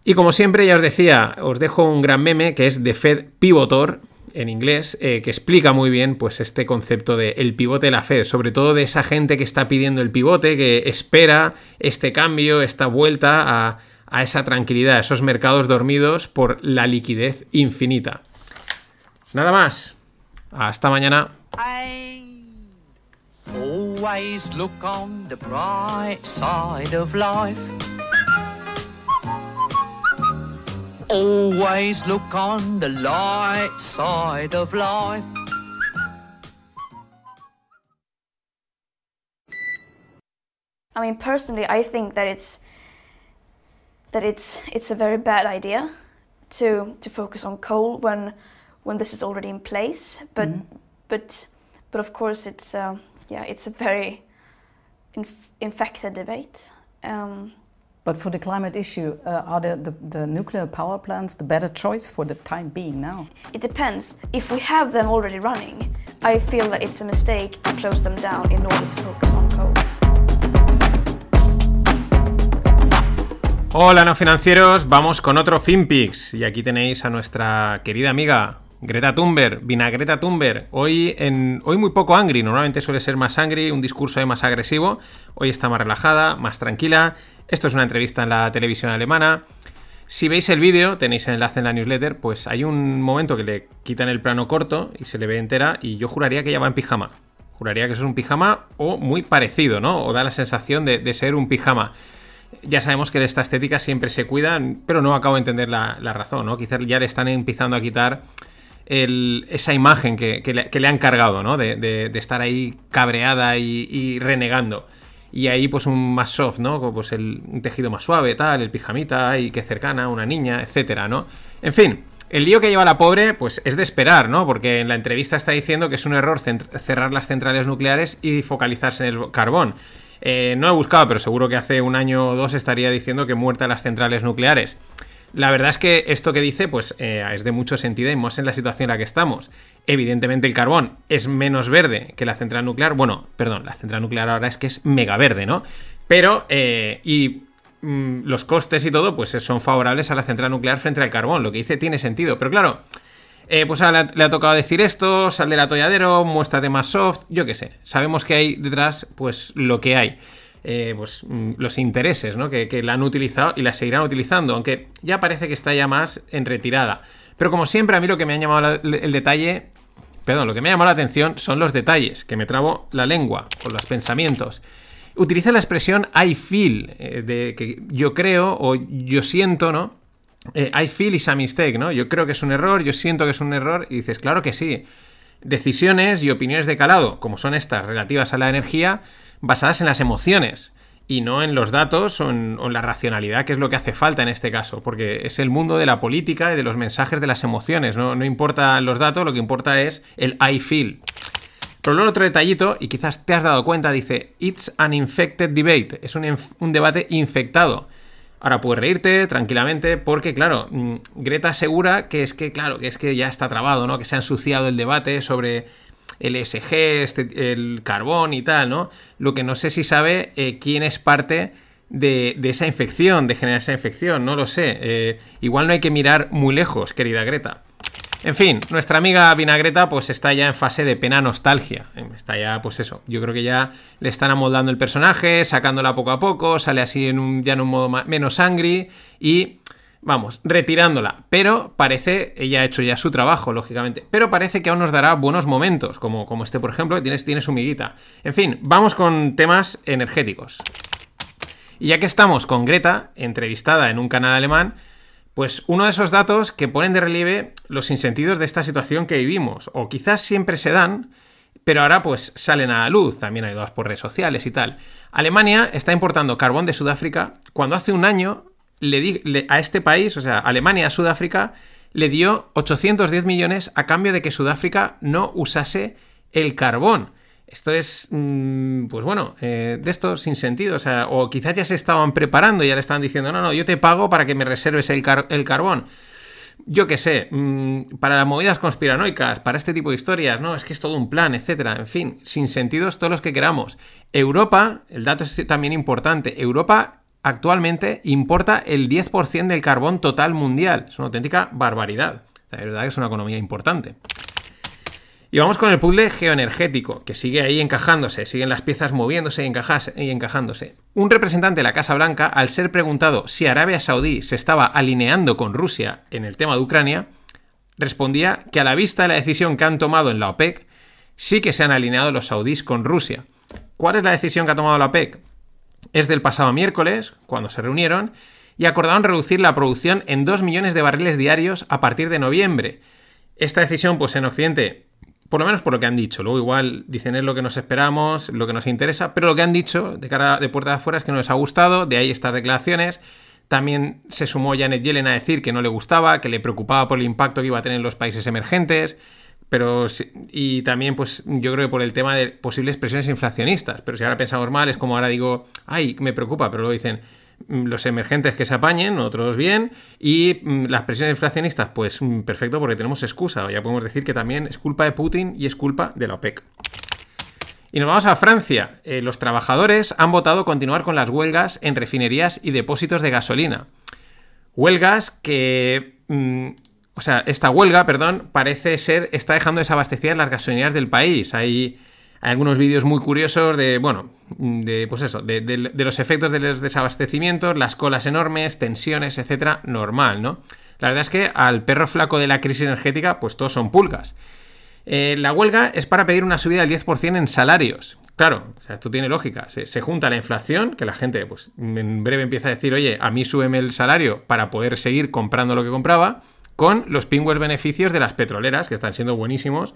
Y como siempre, ya os decía, os dejo un gran meme que es de Fed Pivotor, en inglés, eh, que explica muy bien pues, este concepto de el pivote de la Fed, sobre todo de esa gente que está pidiendo el pivote, que espera este cambio, esta vuelta a, a esa tranquilidad, a esos mercados dormidos por la liquidez infinita. Nada más. Hasta mañana. Always look on the bright side of life. Always look on the light side of life. I mean, personally, I think that it's that it's it's a very bad idea to to focus on coal when when this is already in place. But but but of course, it's uh, yeah, it's a very inf- infected debate. Um, But for the climate issue, uh, are the, the, the nuclear power plants the better choice for the time being now? it depends. If we have them already running, I feel that it's a mistake to close them down in order to focus on coal. Hola, no financieros, vamos con otro FinPix. Y aquí tenéis a nuestra querida amiga Greta Thunberg, Vinagreta Thunberg. Hoy, en, hoy muy poco angry, normalmente suele ser más angry, un discurso más agresivo. Hoy está más relajada, más tranquila. Esto es una entrevista en la televisión alemana. Si veis el vídeo, tenéis el enlace en la newsletter, pues hay un momento que le quitan el plano corto y se le ve entera y yo juraría que ella va en pijama. Juraría que eso es un pijama o muy parecido, ¿no? O da la sensación de, ser un pijama. Ya sabemos que de esta estética siempre se cuidan, pero no acabo de entender la, la razón, ¿no? Quizás ya le están empezando a quitar el- esa imagen que, que le, han cargado, ¿no? De, de- estar ahí cabreada y, renegando. Y ahí, pues, un más soft, ¿no? Como, Pues el, un tejido más suave, tal, el pijamita, y que cercana, una niña, etcétera, ¿no? En fin, el lío que lleva la pobre, pues es de esperar, ¿no? Porque en la entrevista está diciendo que es un error cerrar las centrales nucleares y focalizarse en el carbón. Eh, no he buscado, pero seguro que hace un año o dos estaría diciendo que muertas las centrales nucleares. La verdad es que esto que dice, pues eh, es de mucho sentido y más en la situación en la que estamos. Evidentemente el carbón es menos verde que la central nuclear. Bueno, perdón, la central nuclear ahora es que es mega verde, ¿no? Pero, eh, y mm, los costes y todo, pues son favorables a la central nuclear frente al carbón. Lo que dice tiene sentido. Pero claro, eh, pues le, le ha tocado decir esto, sal del atolladero, muéstrate más soft, yo qué sé. Sabemos que hay detrás, pues lo que hay. Eh, pues mm, los intereses, ¿no? Que, que la han utilizado y la seguirán utilizando, aunque ya parece que está ya más en retirada. Pero como siempre, a mí lo que me ha llamado la- el detalle, perdón, lo que me ha llamado la atención son los detalles, que me trabo la lengua con los pensamientos. Utiliza la expresión I feel, eh, de que yo creo o yo siento, ¿no? Eh, I feel is a mistake, ¿no? Yo creo que es un error, yo siento que es un error, y dices, claro que sí. Decisiones y opiniones de calado, como son estas relativas a la energía, basadas en las emociones y no en los datos o en, la racionalidad, que es lo que hace falta en este caso, porque es el mundo de la política y de los mensajes de las emociones, no, no importa los datos, lo que importa es el I feel. Pero luego otro detallito, y quizás te has dado cuenta, dice, It's an infected debate, es un, un debate infectado. Ahora puedes reírte tranquilamente porque, claro, mm, Greta asegura que es que, claro, que es que ya está trabado, ¿no? Que se ha ensuciado el debate sobre el ESG, este- el carbón y tal, ¿no? Lo que no sé si sabe eh, quién es parte de, de esa infección, de generar esa infección, no lo sé. Eh, igual no hay que mirar muy lejos, querida Greta. En fin, nuestra amiga Vinagreta pues está ya en fase de pena nostalgia. Está ya, pues eso, yo creo que ya le están amoldando el personaje, sacándola poco a poco, sale así en un, ya en un modo ma- menos angry y, vamos, retirándola. Pero parece, ella ha hecho ya su trabajo, lógicamente, pero parece que aún nos dará buenos momentos, como, como este, por ejemplo, que tiene, tiene su miguita. En fin, vamos con temas energéticos. Y ya que estamos con Greta, entrevistada en un canal alemán, pues uno de esos datos que ponen de relieve los insentidos de esta situación que vivimos, o quizás siempre se dan, pero ahora pues salen a la luz, también ayudados por redes sociales y tal. Alemania está importando carbón de Sudáfrica cuando hace un año le di- a este país, o sea, Alemania Sudáfrica, le dio 810 millones a cambio de que Sudáfrica no usase el carbón. Esto es, mm, pues bueno, eh, de esto sin sentido. O sea, o quizás ya se estaban preparando y ya le estaban diciendo, no, no, yo te pago para que me reserves el, el carbón. Yo qué sé, mm, para las movidas conspiranoicas, para este tipo de historias, no, es que es todo un plan, etcétera. En fin, sin sentidos todos los que queramos. Europa, el dato es también importante, Europa actualmente importa el 10% del carbón total mundial. Es una auténtica barbaridad. La verdad que es una economía importante. Y vamos con el puzzle geoenergético, que sigue ahí encajándose, siguen las piezas moviéndose y, encajándose. Un representante de la Casa Blanca, al ser preguntado si Arabia Saudí se estaba alineando con Rusia en el tema de Ucrania, respondía que a la vista de la decisión que han tomado en la OPEC, sí que se han alineado los saudíes con Rusia. ¿Cuál es la decisión que ha tomado la OPEC? Es del pasado miércoles, cuando se reunieron, y acordaron reducir la producción en 2 millones de barriles diarios a partir de noviembre. Esta decisión, pues en Occidente, por lo menos por lo que han dicho, luego igual dicen es lo que nos esperamos, lo que nos interesa, pero lo que han dicho de cara de puerta de afuera es que no les ha gustado, de ahí estas declaraciones. También se sumó Janet Yellen a decir que no le gustaba, que le preocupaba por el impacto que iba a tener en los países emergentes, pero y también pues yo creo que por el tema de posibles presiones inflacionistas, pero si ahora pensamos mal es como ahora digo, ay, me preocupa, pero luego dicen mm, los emergentes que se apañen, otros bien, y mm, las presiones inflacionistas, pues mm, perfecto porque tenemos excusa, ya podemos decir que también es culpa de Putin y es culpa de la OPEC. Y nos vamos a Francia. Eh, los trabajadores han votado continuar con las huelgas en refinerías y depósitos de gasolina. Huelgas que... o sea, esta huelga, perdón, parece ser, está dejando desabastecidas las gasolinerías del país. Hay, algunos vídeos muy curiosos de, bueno, de, pues eso, de, los efectos de los desabastecimientos, las colas enormes, tensiones, etcétera, normal, ¿no? La verdad es que al perro flaco de la crisis energética, pues todos son pulgas. Eh, la huelga es para pedir una subida del 10% en salarios. Claro, esto tiene lógica. Se, se junta la inflación, que la gente pues, en breve empieza a decir, oye, a mí súbeme el salario para poder seguir comprando lo que compraba, con los pingües beneficios de las petroleras, que están siendo buenísimos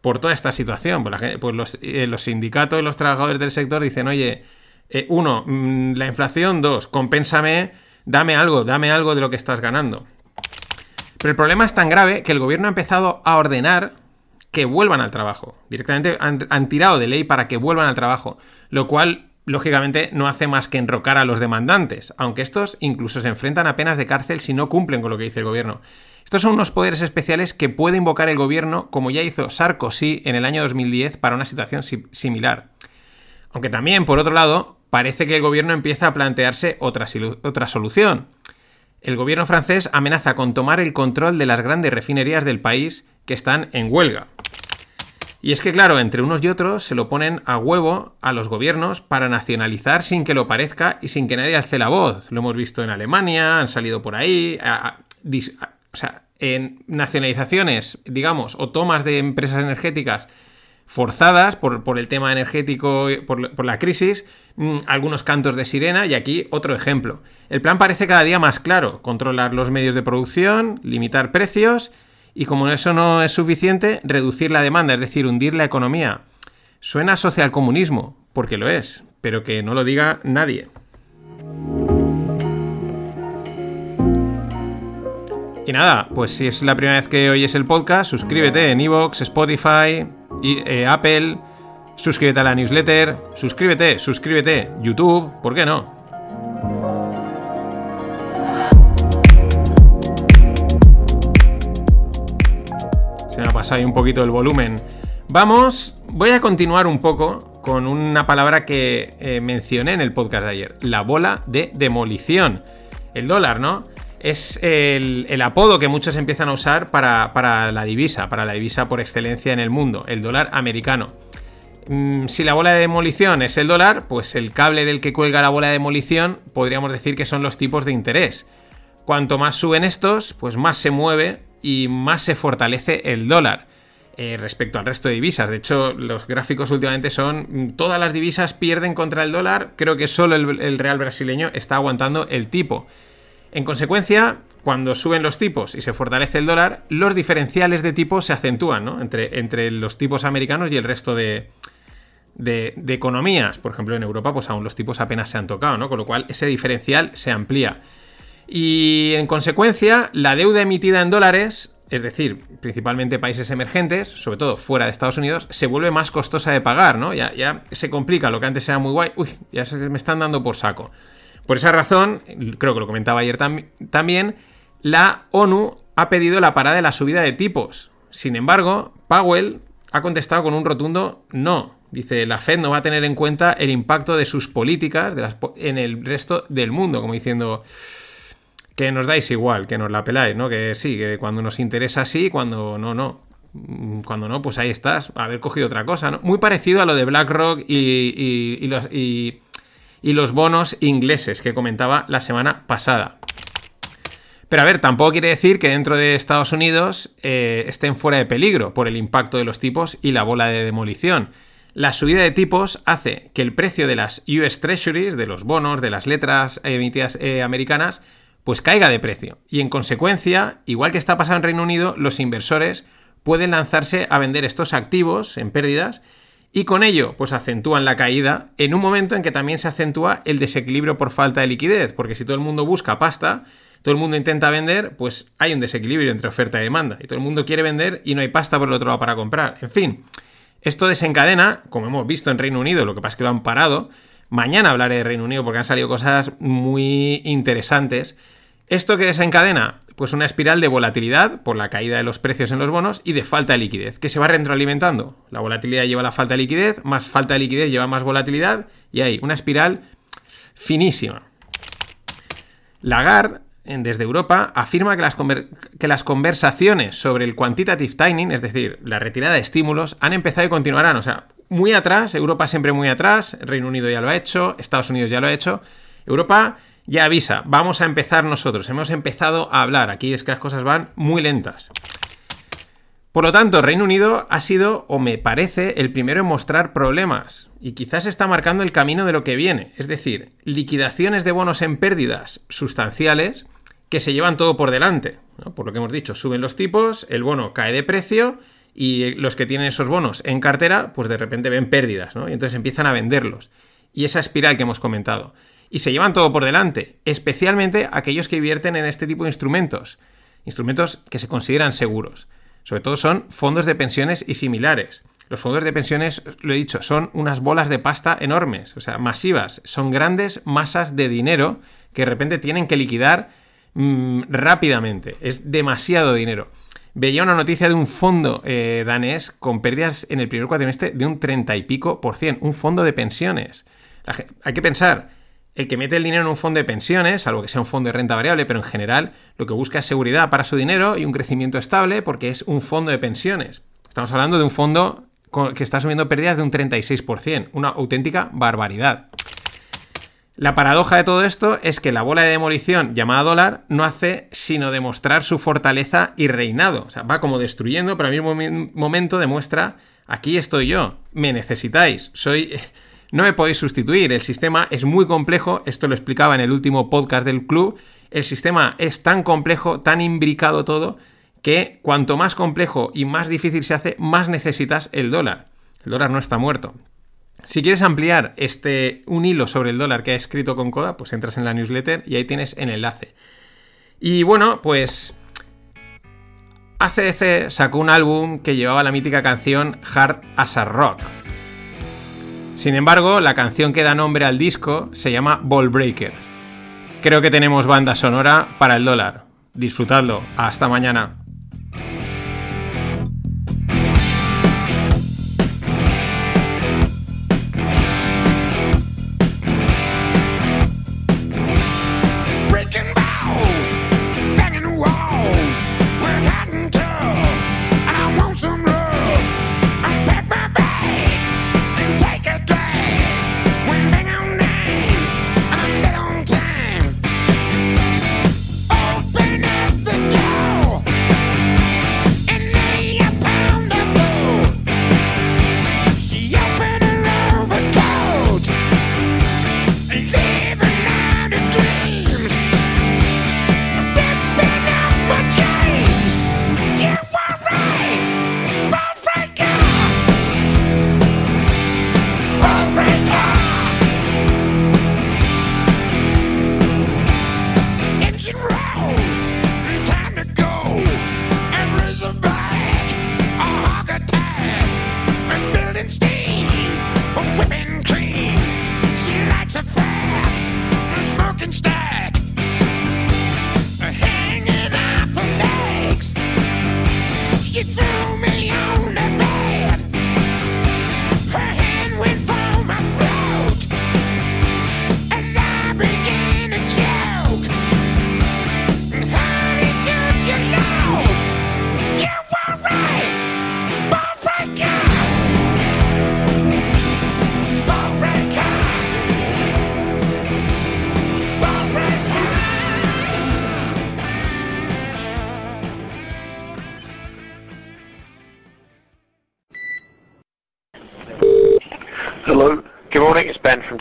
por toda esta situación. Pues, la pues los, eh, los sindicatos y los trabajadores del sector dicen, oye, eh, uno, mm, la inflación, dos, compénsame, dame algo, dame algo de lo que estás ganando. Pero el problema es tan grave que el gobierno ha empezado a ordenar que vuelvan al trabajo. Directamente han tirado de ley para que vuelvan al trabajo, lo cual, lógicamente, no hace más que enrocar a los demandantes, aunque estos incluso se enfrentan a penas de cárcel si no cumplen con lo que dice el gobierno. Estos son unos poderes especiales que puede invocar el gobierno, como ya hizo Sarkozy en el año 2010 para una situación si- similar. Aunque también, por otro lado, parece que el gobierno empieza a plantearse otra, otra solución. El gobierno francés amenaza con tomar el control de las grandes refinerías del país que están en huelga. Y es que, claro, entre unos y otros se lo ponen a huevo a los gobiernos para nacionalizar sin que lo parezca y sin que nadie alce la voz. Lo hemos visto en Alemania, han salido por ahí. o sea, en nacionalizaciones, digamos, o tomas de empresas energéticas forzadas por, por el tema energético, por, por la crisis, mm, algunos cantos de sirena y aquí otro ejemplo. El plan parece cada día más claro, controlar los medios de producción, limitar precios y como eso no es suficiente, reducir la demanda, es decir, hundir la economía. Suena socialcomunismo, porque lo es, pero que no lo diga nadie. Y nada, pues si es la primera vez que oyes el podcast, suscríbete en Evox, Spotify, y, eh, Apple, suscríbete a la newsletter, suscríbete, suscríbete, YouTube, ¿por qué no? Se me ha pasado ahí un poquito el volumen. Vamos, voy a continuar un poco con una palabra que eh, mencioné en el podcast de ayer, la bola de demolición. El dólar, ¿no? Es el, apodo que muchos empiezan a usar para, para la divisa, para la divisa por excelencia en el mundo, el dólar americano. Mm, Si la bola de demolición es el dólar, pues el cable del que cuelga la bola de demolición podríamos decir que son los tipos de interés. Cuanto más suben estos, pues más se mueve y más se fortalece el dólar eh, respecto al resto de divisas. De hecho, los gráficos últimamente son todas las divisas pierden contra el dólar. Creo que solo el, el real brasileño está aguantando el tipo. En consecuencia, cuando suben los tipos y se fortalece el dólar, los diferenciales de tipo se acentúan ¿no? entre, entre los tipos americanos y el resto de, de, de economías. Por ejemplo, en Europa, pues aún los tipos apenas se han tocado, ¿no? Con lo cual ese diferencial se amplía. Y en consecuencia, la deuda emitida en dólares, es decir, principalmente países emergentes, sobre todo fuera de Estados Unidos, se vuelve más costosa de pagar, ¿no? Ya, ya se complica, lo que antes era muy guay, uy, ya se me están dando por saco. Por esa razón, creo que lo comentaba ayer tam también, la ONU ha pedido la parada de la subida de tipos. Sin embargo, Powell ha contestado con un rotundo no. Dice, la Fed no va a tener en cuenta el impacto de sus políticas en el resto del mundo, como diciendo que nos dais igual, que nos la peláis, ¿no? Que sí, que cuando nos interesa sí, cuando no, no. Cuando no, pues ahí estás, haber cogido otra cosa, ¿no? Muy parecido a lo de BlackRock y, y, los, y los bonos ingleses que comentaba la semana pasada. Pero a ver, tampoco quiere decir que dentro de Estados Unidos eh, estén fuera de peligro por el impacto de los tipos y la bola de demolición. La subida de tipos hace que el precio de las US Treasuries, de los bonos, de las letras emitidas eh, americanas, pues caiga de precio. Y en consecuencia, igual que está pasando en Reino Unido, los inversores pueden lanzarse a vender estos activos en pérdidas y con ello pues acentúan la caída en un momento en que también se acentúa el desequilibrio por falta de liquidez, porque si todo el mundo busca pasta, todo el mundo intenta vender, pues hay un desequilibrio entre oferta y demanda. Y todo el mundo quiere vender y no hay pasta por el otro lado para comprar. En fin, esto desencadena, como hemos visto en Reino Unido, lo que pasa es que lo han parado. Mañana hablaré de Reino Unido porque han salido cosas muy interesantes. ¿Esto que desencadena? Pues una espiral de volatilidad por la caída de los precios en los bonos y de falta de liquidez, que se va retroalimentando. La volatilidad lleva a la falta de liquidez, más falta de liquidez lleva más volatilidad y hay una espiral finísima. Lagarde desde Europa afirma que las, que las, conversaciones sobre el quantitative tightening, es decir, la retirada de estímulos, han empezado y continuarán. O sea, muy atrás, Europa siempre muy atrás, Reino Unido ya lo ha hecho, Estados Unidos ya lo ha hecho. Europa ya avisa, vamos a empezar nosotros, hemos empezado a hablar. Aquí es que las cosas van muy lentas. Por lo tanto, Reino Unido ha sido, o me parece, el primero en mostrar problemas y quizás está marcando el camino de lo que viene, es decir, liquidaciones de bonos en pérdidas sustanciales que se llevan todo por delante. Por lo que hemos dicho, suben los tipos, el bono cae de precio y los que tienen esos bonos en cartera, pues de repente ven pérdidas, ¿no? Y entonces empiezan a venderlos. Y esa espiral que hemos comentado. Y se llevan todo por delante, especialmente aquellos que invierten en este tipo de instrumentos. Instrumentos que se consideran seguros. Sobre todo son fondos de pensiones y similares. Los fondos de pensiones, lo he dicho, son unas bolas de pasta enormes, o sea, masivas. Son grandes masas de dinero que de repente tienen que liquidar Mm, rápidamente. Es demasiado dinero. Veía una noticia de un fondo eh, danés con pérdidas en el primer cuatrimestre de un 30 y pico por cien. Un fondo de pensiones. hay que pensar, el que mete el dinero en un fondo de pensiones, salvo que sea un fondo de renta variable, pero en general lo que busca es seguridad para su dinero y un crecimiento estable porque es un fondo de pensiones. Estamos hablando de un fondo que está asumiendo pérdidas de un 36%, una auténtica barbaridad. La paradoja de todo esto es que la bola de demolición llamada dólar no hace sino demostrar su fortaleza y reinado. O sea, va como destruyendo, pero al mismo momento demuestra, aquí estoy yo, me necesitáis, soy... No me podéis sustituir, el sistema es muy complejo, esto lo explicaba en el último podcast del club, el sistema es tan complejo, tan imbricado todo, que cuanto más complejo y más difícil se hace, más necesitas el dólar. El dólar no está muerto. Si quieres ampliar este un hilo sobre el dólar que ha escrito con Coda, pues entras en la newsletter y ahí tienes el enlace. Y bueno, pues ACDC sacó un álbum que llevaba la mítica canción Hard as a Rock. Sin embargo, la canción que da nombre al disco se llama Ball Breaker. Creo que tenemos banda sonora para el dólar. Disfrutadlo. Hasta mañana.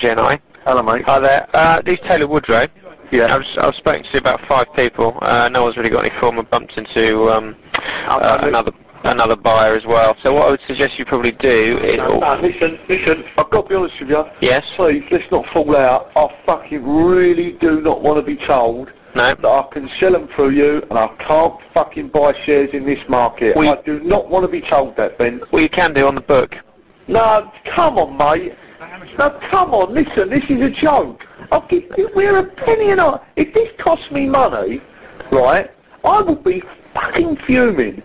It's Ben from GNI. Hello, mate. Hi there. Uh, this is Taylor Woodrow. Yeah. I've, I've spoken to about five people. Uh, no one's really got any form of bumped into um, uh, another another buyer as well. So what I would suggest you probably do is... No, no, listen, listen, I've got to be honest with you. Yes? Please, let's not fall out. I fucking really do not want to be told no. that I can sell them through you and I can't fucking buy shares in this market. I do not want to be told that, Ben. Well, you can do on the book. No, come on, mate. No, come on, listen, this is a joke. I'll give, we're a penny and a... If this costs me money, right, I will be fucking fuming.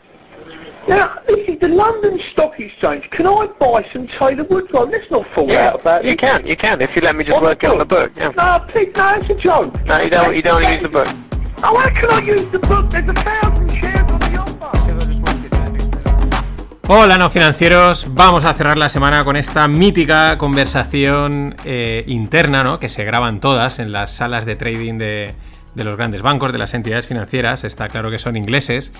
Now, this is the London Stock Exchange. Can I buy some Taylor Woodrow? Let's not fall Yeah, out about it. you can, you can, if you let me just On work it on the book. Yeah. No, please, no, it's a joke. No, you don't, you don't want to use the book. Oh, how can I use the book? There's a thousand shares on the offer. Hola no financieros, vamos a cerrar la semana con esta mítica conversación eh, interna, ¿no? Que se graban todas en las salas de trading de, los grandes bancos, de las entidades financieras. Está claro que son ingleses.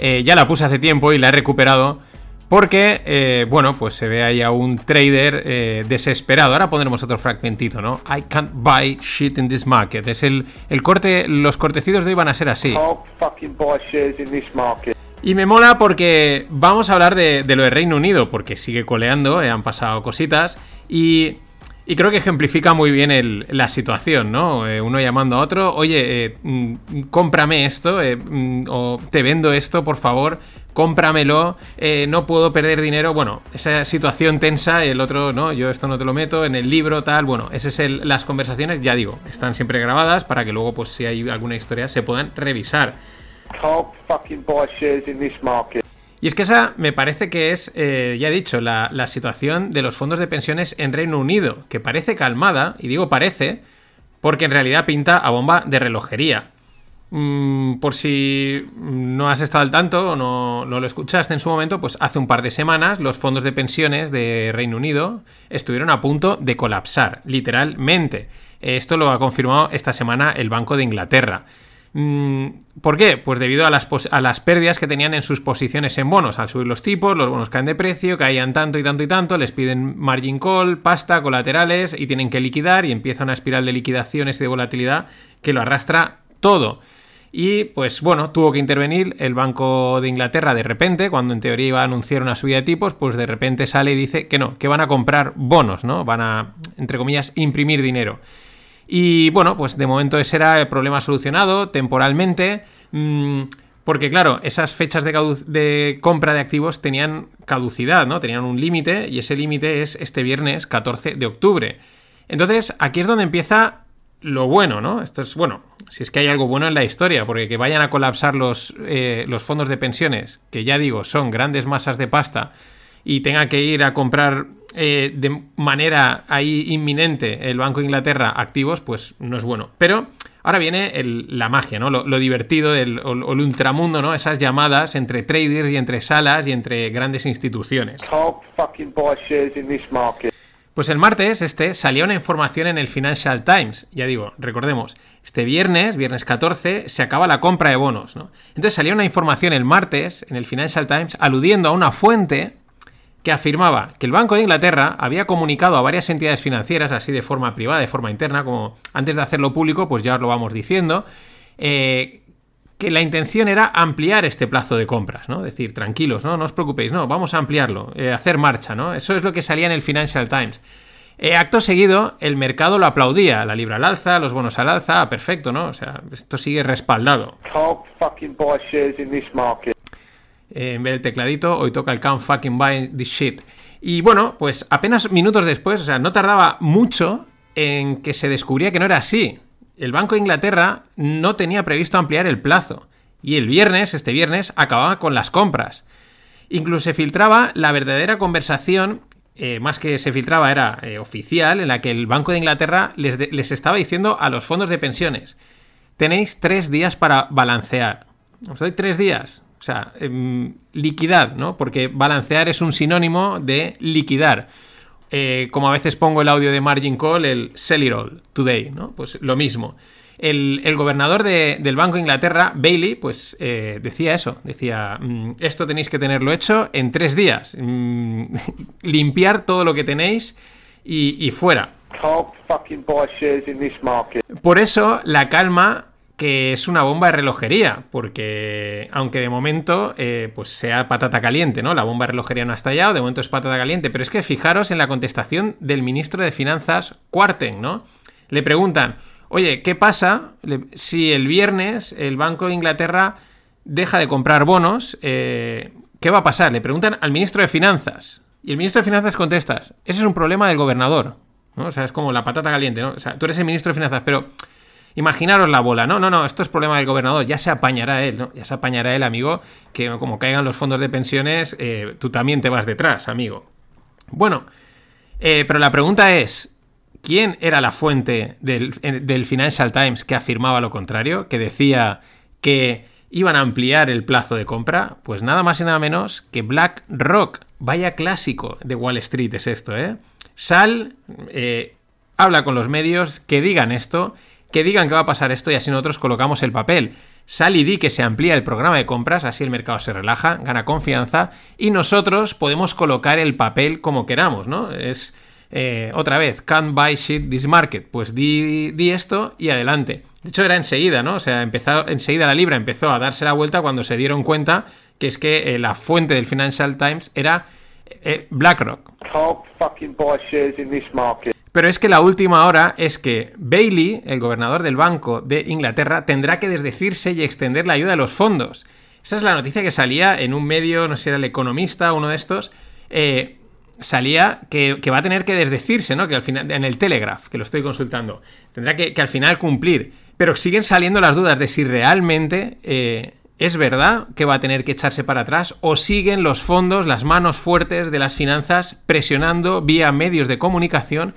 Eh, ya la puse hace tiempo y la he recuperado porque, eh, bueno, pues se ve ahí a un trader desesperado. Ahora pondremos otro fragmentito, ¿no? I can't buy shit in this market. Es el, el corte, los cortecitos de hoy van a ser así. Fucking buy shares in this market. Y me mola porque vamos a hablar de, lo de Reino Unido, porque sigue coleando, eh, han pasado cositas, y, creo que ejemplifica muy bien el- la situación, ¿no? Eh, uno llamando a otro, oye, eh, mm, cómprame esto, mm, o te vendo esto, por favor, cómpramelo, no puedo perder dinero, bueno, esa situación tensa, el otro, no, yo esto no te lo meto, en el libro, tal, bueno, esas son las conversaciones, ya digo, están siempre grabadas para que luego, pues si hay alguna historia, se puedan revisar. Can't fucking buy shares in this market. Y es que esa me parece que es, eh, ya he dicho, la, situación de los fondos de pensiones en Reino Unido, que parece calmada, y digo parece, porque en realidad pinta a bomba de relojería. Mm, por si no has estado al tanto o no, no lo escuchaste en su momento, pues hace un par de semanas los fondos de pensiones de Reino Unido estuvieron a punto de colapsar, literalmente. Esto lo ha confirmado esta semana el Banco de Inglaterra. Mm, ¿Por qué? Pues debido a las, a las pérdidas que tenían en sus posiciones en bonos. Al subir los tipos, los bonos caen de precio, caían tanto y tanto y tanto, les piden margin call, pasta, colaterales y tienen que liquidar y empieza una espiral de liquidaciones y de volatilidad que lo arrastra todo. Y pues bueno, tuvo que intervenir el Banco de Inglaterra de repente, cuando en teoría iba a anunciar una subida de tipos, pues de repente sale y dice que no, que van a comprar bonos, ¿no? Van a, entre comillas, imprimir dinero. Y bueno, pues de momento ese era el problema solucionado temporalmente. mm, porque claro, esas fechas de, compra de activos tenían caducidad, ¿no? Tenían un límite y ese límite es este viernes 14 de octubre. Entonces, aquí es donde empieza lo bueno, ¿no? Esto es, bueno, si es que hay algo bueno en la historia, porque que vayan a colapsar los, eh, los fondos de pensiones, que ya digo, son grandes masas de pasta, y tenga que ir a comprar eh, de manera ahí inminente el Banco de Inglaterra activos, pues no es bueno. Pero ahora viene el- la magia, ¿no? Lo, lo divertido del o, el ultramundo, ¿no? Esas llamadas entre traders y entre salas y entre grandes instituciones. Pues el martes este salió una información en el Financial Times. Ya digo, recordemos, este viernes, viernes 14, se acaba la compra de bonos, ¿no? Entonces salió una información el martes en el Financial Times aludiendo a una fuente que afirmaba que el Banco de Inglaterra había comunicado a varias entidades financieras, así de forma privada, de forma interna, como antes de hacerlo público, pues ya os lo vamos diciendo, eh, que la intención era ampliar este plazo de compras, ¿no? Decir, tranquilos, ¿no? No os preocupéis, no, vamos a ampliarlo, eh, hacer marcha, ¿no? Eso es lo que salía en el Financial Times. Eh, acto seguido, el mercado lo aplaudía, la libra al alza, los bonos al alza, ah, perfecto, ¿no? O sea, esto sigue respaldado. Eh, en vez del tecladito, hoy toca el can't fucking buy this shit. Y bueno, pues apenas minutos después, o sea, no tardaba mucho en que se descubría que no era así. El Banco de Inglaterra no tenía previsto ampliar el plazo. Y el viernes, este viernes, acababa con las compras. Incluso se filtraba la verdadera conversación, eh, más que se filtraba, era eh, oficial, en la que el Banco de Inglaterra les, les estaba diciendo a los fondos de pensiones, tenéis tres días para balancear. Os doy tres días. O sea, em, liquidad, ¿no? Porque balancear es un sinónimo de liquidar. Eh, como a veces pongo el audio de Margin Call, el sell it all today, ¿no? Pues lo mismo. El, el gobernador de- del Banco de Inglaterra, Bailey, pues eh, decía eso. Decía, mm, esto tenéis que tenerlo hecho en tres días. Mm, limpiar todo lo que tenéis y, y fuera. Por eso la calma que es una bomba de relojería, porque aunque de momento eh, pues sea patata caliente, ¿no? La bomba de relojería no ha estallado, de momento es patata caliente, pero es que fijaros en la contestación del ministro de Finanzas, Cuarten, ¿no? Le preguntan, oye, ¿qué pasa si el viernes el Banco de Inglaterra deja de comprar bonos? eh, ¿Qué va a pasar? Le preguntan al ministro de Finanzas. Y el ministro de Finanzas contesta, ese es un problema del gobernador, ¿no? O sea, es como la patata caliente, ¿no? O sea, tú eres el ministro de Finanzas, pero imaginaros la bola, ¿no? No, no, esto es problema del gobernador, ya se apañará él, ¿no? Ya se apañará él, amigo, que como caigan los fondos de pensiones, eh, tú también te vas detrás, amigo. Bueno, eh, pero la pregunta es, ¿quién era la fuente del, eh, del Financial Times que afirmaba lo contrario? Que decía que iban a ampliar el plazo de compra. Pues nada más y nada menos que BlackRock. Vaya clásico de Wall Street es esto, ¿eh? Sal, habla con los medios, que digan esto, que digan que va a pasar esto y así nosotros colocamos el papel. Sal y di que se amplía el programa de compras, así el mercado se relaja, gana confianza y nosotros podemos colocar el papel como queramos, ¿no? Es eh, otra vez, can't buy shit this market. Pues di, esto y adelante. De hecho, era enseguida, ¿no? O sea, empezó, enseguida la libra empezó a darse la vuelta cuando se dieron cuenta que es que eh, la fuente del Financial Times era eh, BlackRock. Fucking buy shares in this market. Pero es que la última hora es que Bailey, el gobernador del Banco de Inglaterra, tendrá que desdecirse y extender la ayuda de los fondos. Esa es la noticia que salía en un medio, no sé si era el economista o uno de estos, eh, salía que, va a tener que desdecirse, ¿no? Que al final, en el Telegraph, que lo estoy consultando, tendrá que, que al final cumplir. Pero siguen saliendo las dudas de si realmente eh, es verdad que va a tener que echarse para atrás o siguen los fondos, las manos fuertes de las finanzas presionando vía medios de comunicación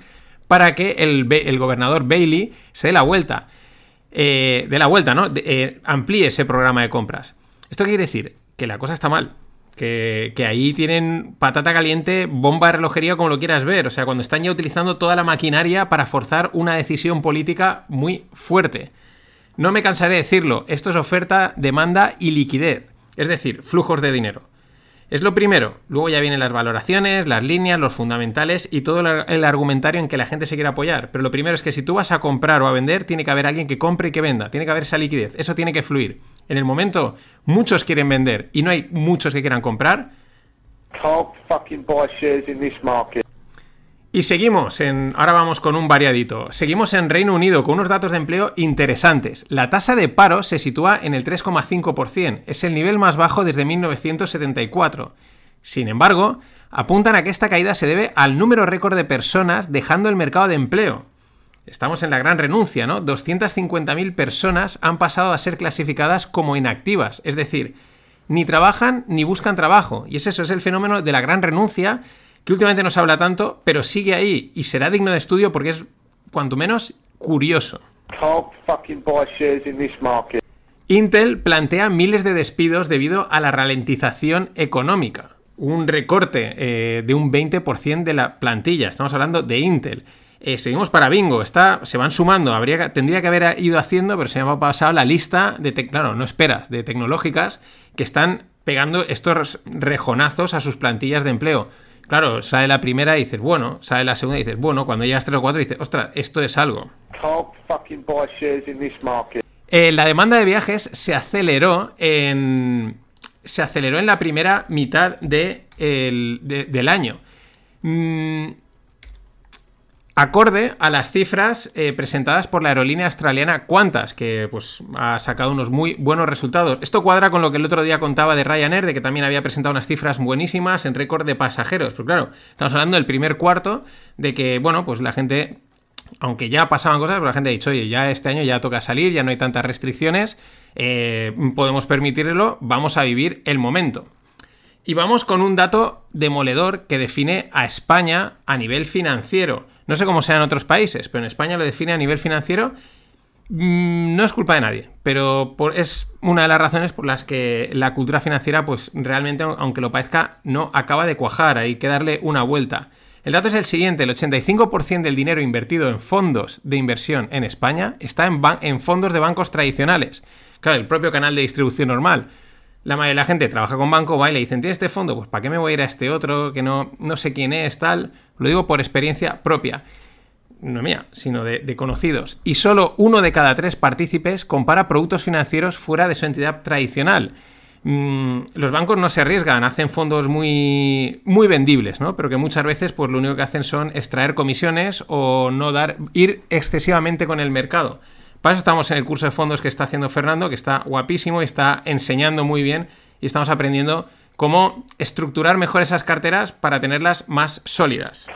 para que el, el gobernador Bailey se dé la vuelta. Eh, de la vuelta, ¿no? Eh, amplíe ese programa de compras. ¿Esto quiere decir? Que la cosa está mal. Que, que ahí tienen patata caliente, bomba de relojería, como lo quieras ver. O sea, cuando están ya utilizando toda la maquinaria para forzar una decisión política muy fuerte. No me cansaré de decirlo, esto es oferta, demanda y liquidez. Es decir, flujos de dinero. Es lo primero. Luego ya vienen las valoraciones, las líneas, los fundamentales y todo el ar- el argumentario en que la gente se quiere apoyar. Pero lo primero es que si tú vas a comprar o a vender, tiene que haber alguien que compre y que venda. Tiene que haber esa liquidez. Eso tiene que fluir. En el momento, muchos quieren vender y no hay muchos que quieran comprar. Shares. Y seguimos en. Ahora vamos con un variadito. Seguimos en Reino Unido con unos datos de empleo interesantes. La tasa de paro se sitúa en el 3,5%. Es el nivel más bajo desde 1974. Sin embargo, apuntan a que esta caída se debe al número récord de personas dejando el mercado de empleo. Estamos en la gran renuncia, ¿no? 250.000 personas han pasado a ser clasificadas como inactivas, es decir, ni trabajan ni buscan trabajo. Y es eso, es el fenómeno de la gran renuncia, que últimamente no se habla tanto, pero sigue ahí y será digno de estudio porque es, cuanto menos, curioso. Intel plantea miles de despidos debido a la ralentización económica. Un recorte eh, de un 20% de la plantilla. Estamos hablando de Intel. Eh, seguimos para Bingo. Está, se van sumando. Habría, tendría que haber ido haciendo, pero se me ha pasado la lista de, claro, no esperas, de tecnológicas que están pegando estos rejonazos a sus plantillas de empleo. Claro, sale la primera y dices, bueno, sale la segunda y dices, bueno, cuando llegas tres o cuatro dices, ostras, esto es algo. Eh, la demanda de viajes se aceleró en. Se aceleró en la primera mitad de el- de- del año. Mm, acorde a las cifras eh, presentadas por la aerolínea australiana Qantas, que pues ha sacado unos muy buenos resultados. Esto cuadra con lo que el otro día contaba de Ryanair, de que también había presentado unas cifras buenísimas en récord de pasajeros. Pero claro, estamos hablando del primer cuarto, de que, bueno, pues la gente aunque ya pasaban cosas, pero la gente ha dicho, oye, ya este año ya toca salir, ya no hay tantas restricciones, eh, podemos permitirlo, vamos a vivir el momento. Y vamos con un dato demoledor que define a España a nivel financiero. No sé cómo sea en otros países, pero en España lo define a nivel financiero. Mm, No es culpa de nadie, pero es una de las razones por las que la cultura financiera, pues realmente, aunque lo parezca, no acaba de cuajar. Hay que darle una vuelta. El dato es el siguiente: el 85% del dinero invertido en fondos de inversión en España está en, en fondos de bancos tradicionales. Claro, el propio canal de distribución normal. La mayoría de la gente trabaja con banco, va y le dicen, ¿tienes este fondo? Pues ¿para qué me voy a ir a este otro? Que no, no sé quién es, tal. Lo digo por experiencia propia. No mía, sino de, de conocidos. Y solo uno de cada tres partícipes compara productos financieros fuera de su entidad tradicional. Mm, los bancos no se arriesgan, hacen fondos muy, muy vendibles, ¿no? Pero que muchas veces pues, lo único que hacen son extraer comisiones o no dar, ir excesivamente con el mercado. Para eso estamos en el curso de fondos que está haciendo Fernando, que está guapísimo y está enseñando muy bien y estamos aprendiendo cómo estructurar mejor esas carteras para tenerlas más sólidas.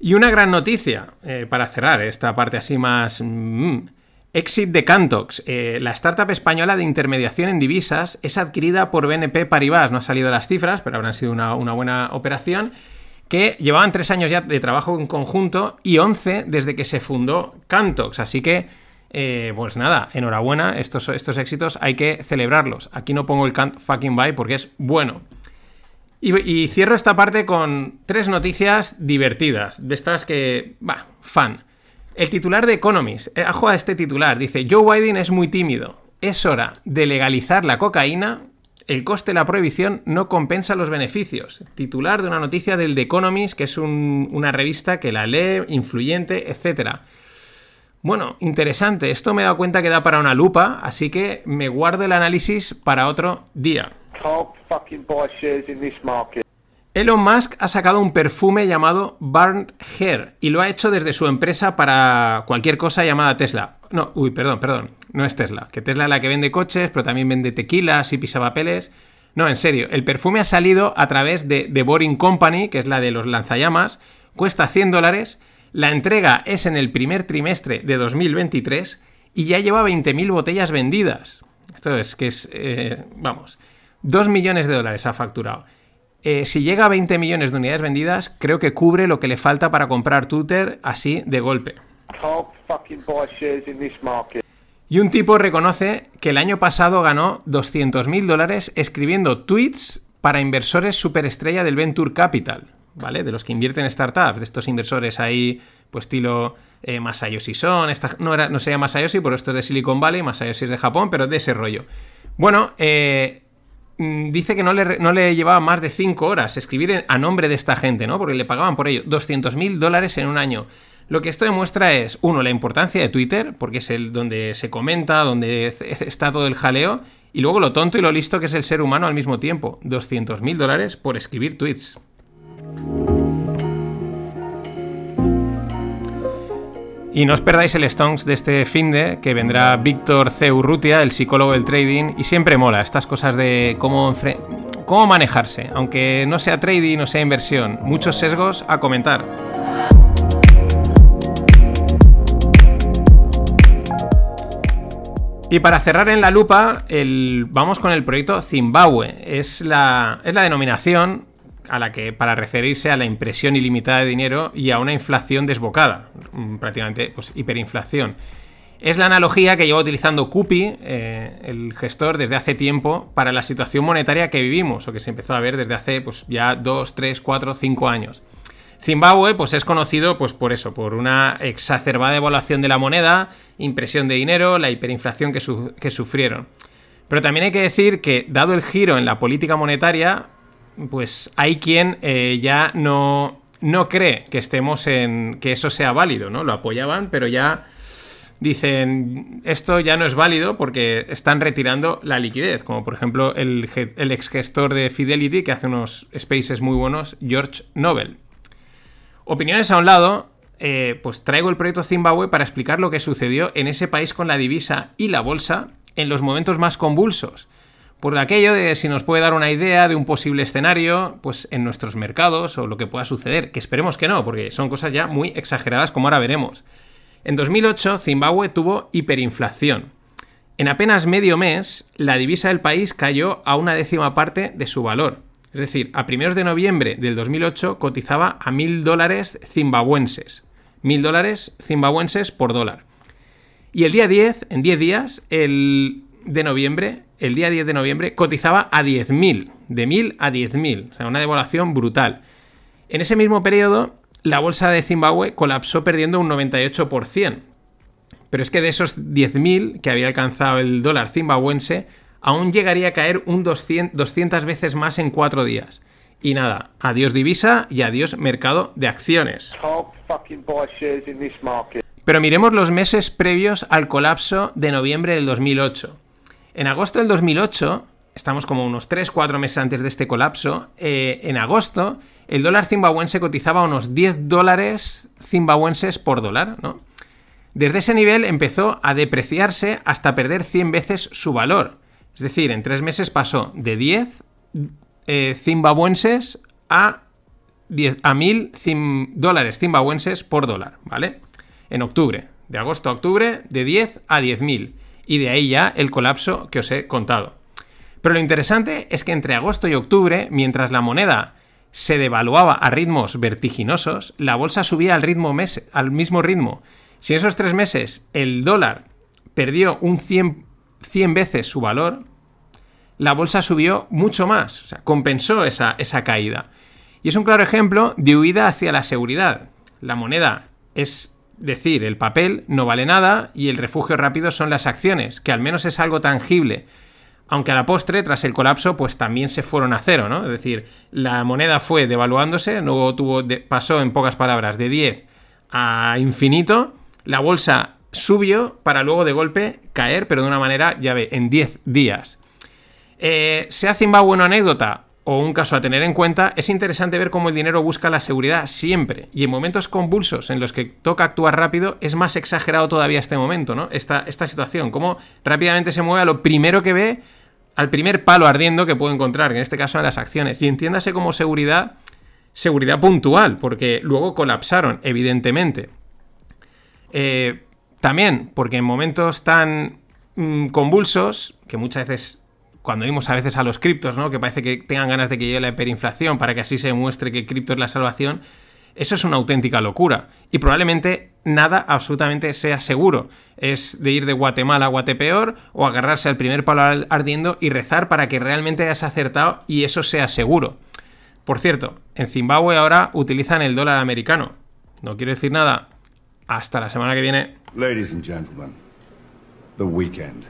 Y una gran noticia eh, para cerrar esta parte así más... mm, Exit de Cantox. Eh, la startup española de intermediación en divisas es adquirida por BNP Paribas. No han salido las cifras, pero habrán sido una, una buena operación. Que llevaban tres años ya de trabajo en conjunto y 11 desde que se fundó Cantox. Así que, eh, pues nada, enhorabuena. Estos, estos éxitos hay que celebrarlos. Aquí no pongo el can't fucking buy porque es bueno. Y, y cierro esta parte con tres noticias divertidas, de estas que, va, fan. El titular de Economist, eh, ajo a este titular, dice, Joe Biden es muy tímido, es hora de legalizar la cocaína, el coste de la prohibición no compensa los beneficios. Titular de una noticia del The Economist, que es un- una revista que la lee, influyente, etcétera. Bueno, interesante. Esto me he dado cuenta que da para una lupa, así que me guardo el análisis para otro día. Elon Musk ha sacado un perfume llamado Burnt Hair y lo ha hecho desde su empresa para cualquier cosa llamada Tesla. No, uy, perdón, perdón, no es Tesla, que Tesla es la que vende coches, pero también vende tequilas y pisapapeles. No, en serio, el perfume ha salido a través de The Boring Company, que es la de los lanzallamas, cuesta 100 dólares, la entrega es en el primer trimestre de 2023 y ya lleva 20.000 botellas vendidas. Esto es que es, eh, vamos, 2 millones de dólares ha facturado. Eh, si llega a 20 millones de unidades vendidas, creo que cubre lo que le falta para comprar Twitter así de golpe. Y un tipo reconoce que el año pasado ganó 200.000 dólares escribiendo tweets para inversores superestrella del Venture Capital, ¿vale? De los que invierten en startups, de estos inversores ahí, pues estilo eh, Masayoshi Son, esta- no, era, no se llama Masayoshi, por esto es de Silicon Valley, Masayoshi es de Japón, pero de ese rollo. Bueno, eh, dice que no le, no le llevaba más de 5 horas escribir a nombre de esta gente, ¿no? Porque le pagaban por ello 200.000 dólares en un año. Lo que esto demuestra es, uno, la importancia de Twitter, porque es el donde se comenta, donde está todo el jaleo, y luego lo tonto y lo listo que es el ser humano al mismo tiempo. 200.000 dólares por escribir tweets. Y no os perdáis el Stonks de este finde, que vendrá Víctor C. Urrutia, el psicólogo del trading, y siempre mola estas cosas de cómo, cómo manejarse, aunque no sea trading, no sea inversión, muchos sesgos a comentar. Y para cerrar en la lupa, el- vamos con el proyecto Zimbabue. Es la, es la denominación a la que para referirse a la impresión ilimitada de dinero y a una inflación desbocada, mm, prácticamente pues hiperinflación. Es la analogía que lleva utilizando Cupi, eh, el gestor, desde hace tiempo para la situación monetaria que vivimos, o que se empezó a ver desde hace pues, ya 2, 3, 4, 5 años. Zimbabue pues, es conocido pues, por eso, por una exacerbada evaluación de la moneda, impresión de dinero, la hiperinflación que, que sufrieron. Pero también hay que decir que, dado el giro en la política monetaria, pues hay quien eh, ya no, no cree que estemos en. que eso sea válido, ¿no? Lo apoyaban, pero ya dicen esto ya no es válido porque están retirando la liquidez, como por ejemplo el, el ex gestor de Fidelity que hace unos spaces muy buenos, George Nobel. Opiniones a un lado, eh, pues traigo el proyecto Zimbabue para explicar lo que sucedió en ese país con la divisa y la bolsa en los momentos más convulsos. Por aquello de si nos puede dar una idea de un posible escenario, pues en nuestros mercados o lo que pueda suceder, que esperemos que no, porque son cosas ya muy exageradas como ahora veremos. En 2008 Zimbabue tuvo hiperinflación. En apenas medio mes, la divisa del país cayó a una décima parte de su valor. Es decir, a primeros de noviembre del 2008 cotizaba a mil dólares zimbabuenses. Mil dólares zimbabuenses por dólar. Y el día 10, en 10 días, el de noviembre, el día 10 de noviembre, cotizaba a 10.000. De 1.000 a 10.000. O sea, una devaluación brutal. En ese mismo periodo, la bolsa de Zimbabue colapsó perdiendo un 98%. Pero es que de esos 10.000 que había alcanzado el dólar zimbabuense, aún llegaría a caer un 200, 200 veces más en cuatro días. Y nada, adiós divisa y adiós mercado de acciones. Pero miremos los meses previos al colapso de noviembre del 2008. En agosto del 2008, estamos como unos 3-4 meses antes de este colapso, eh, en agosto el dólar zimbabuense cotizaba unos 10 dólares zimbabuenses por dólar, ¿no? Desde ese nivel empezó a depreciarse hasta perder 100 veces su valor. Es decir, en tres meses pasó de 10 eh, zimbabuenses a, 10, a 1000 zim- dólares zimbabuenses por dólar, ¿vale? En octubre, de agosto a octubre, de 10 a 10.000. Y de ahí ya el colapso que os he contado. Pero lo interesante es que entre agosto y octubre, mientras la moneda se devaluaba a ritmos vertiginosos, la bolsa subía al, ritmo mes- al mismo ritmo. Si en esos tres meses el dólar perdió un 100, 100 veces su valor, la bolsa subió mucho más, o sea, compensó esa, esa caída. Y es un claro ejemplo de huida hacia la seguridad. La moneda es decir, el papel no vale nada y el refugio rápido son las acciones, que al menos es algo tangible. Aunque a la postre, tras el colapso, pues también se fueron a cero, ¿no? Es decir, la moneda fue devaluándose, luego tuvo pasó, en pocas palabras, de 10 a infinito, la bolsa subió para luego de golpe caer, pero de una manera, ya ve, en 10 días. Eh, sea Zimbabue una anécdota o un caso a tener en cuenta, es interesante ver cómo el dinero busca la seguridad siempre. Y en momentos convulsos en los que toca actuar rápido, es más exagerado todavía este momento, ¿no? Esta, situación, cómo rápidamente se mueve a lo primero que ve, al primer palo ardiendo que puede encontrar, que en este caso en las acciones. Y entiéndase como seguridad, seguridad puntual, porque luego colapsaron, evidentemente. Eh, también, porque en momentos tan mm, convulsos, que muchas veces, cuando vimos a veces a los criptos, ¿no? Que parece que tengan ganas de que llegue la hiperinflación para que así se demuestre que cripto es la salvación, eso es una auténtica locura. Y probablemente nada absolutamente sea seguro. Es de ir de Guatemala a Guatepeor o agarrarse al primer palo al- ardiendo y rezar para que realmente hayas acertado y eso sea seguro. Por cierto, en Zimbabue ahora utilizan el dólar americano. No quiero decir nada. Hasta la semana que viene. Ladies and gentlemen, the weekend.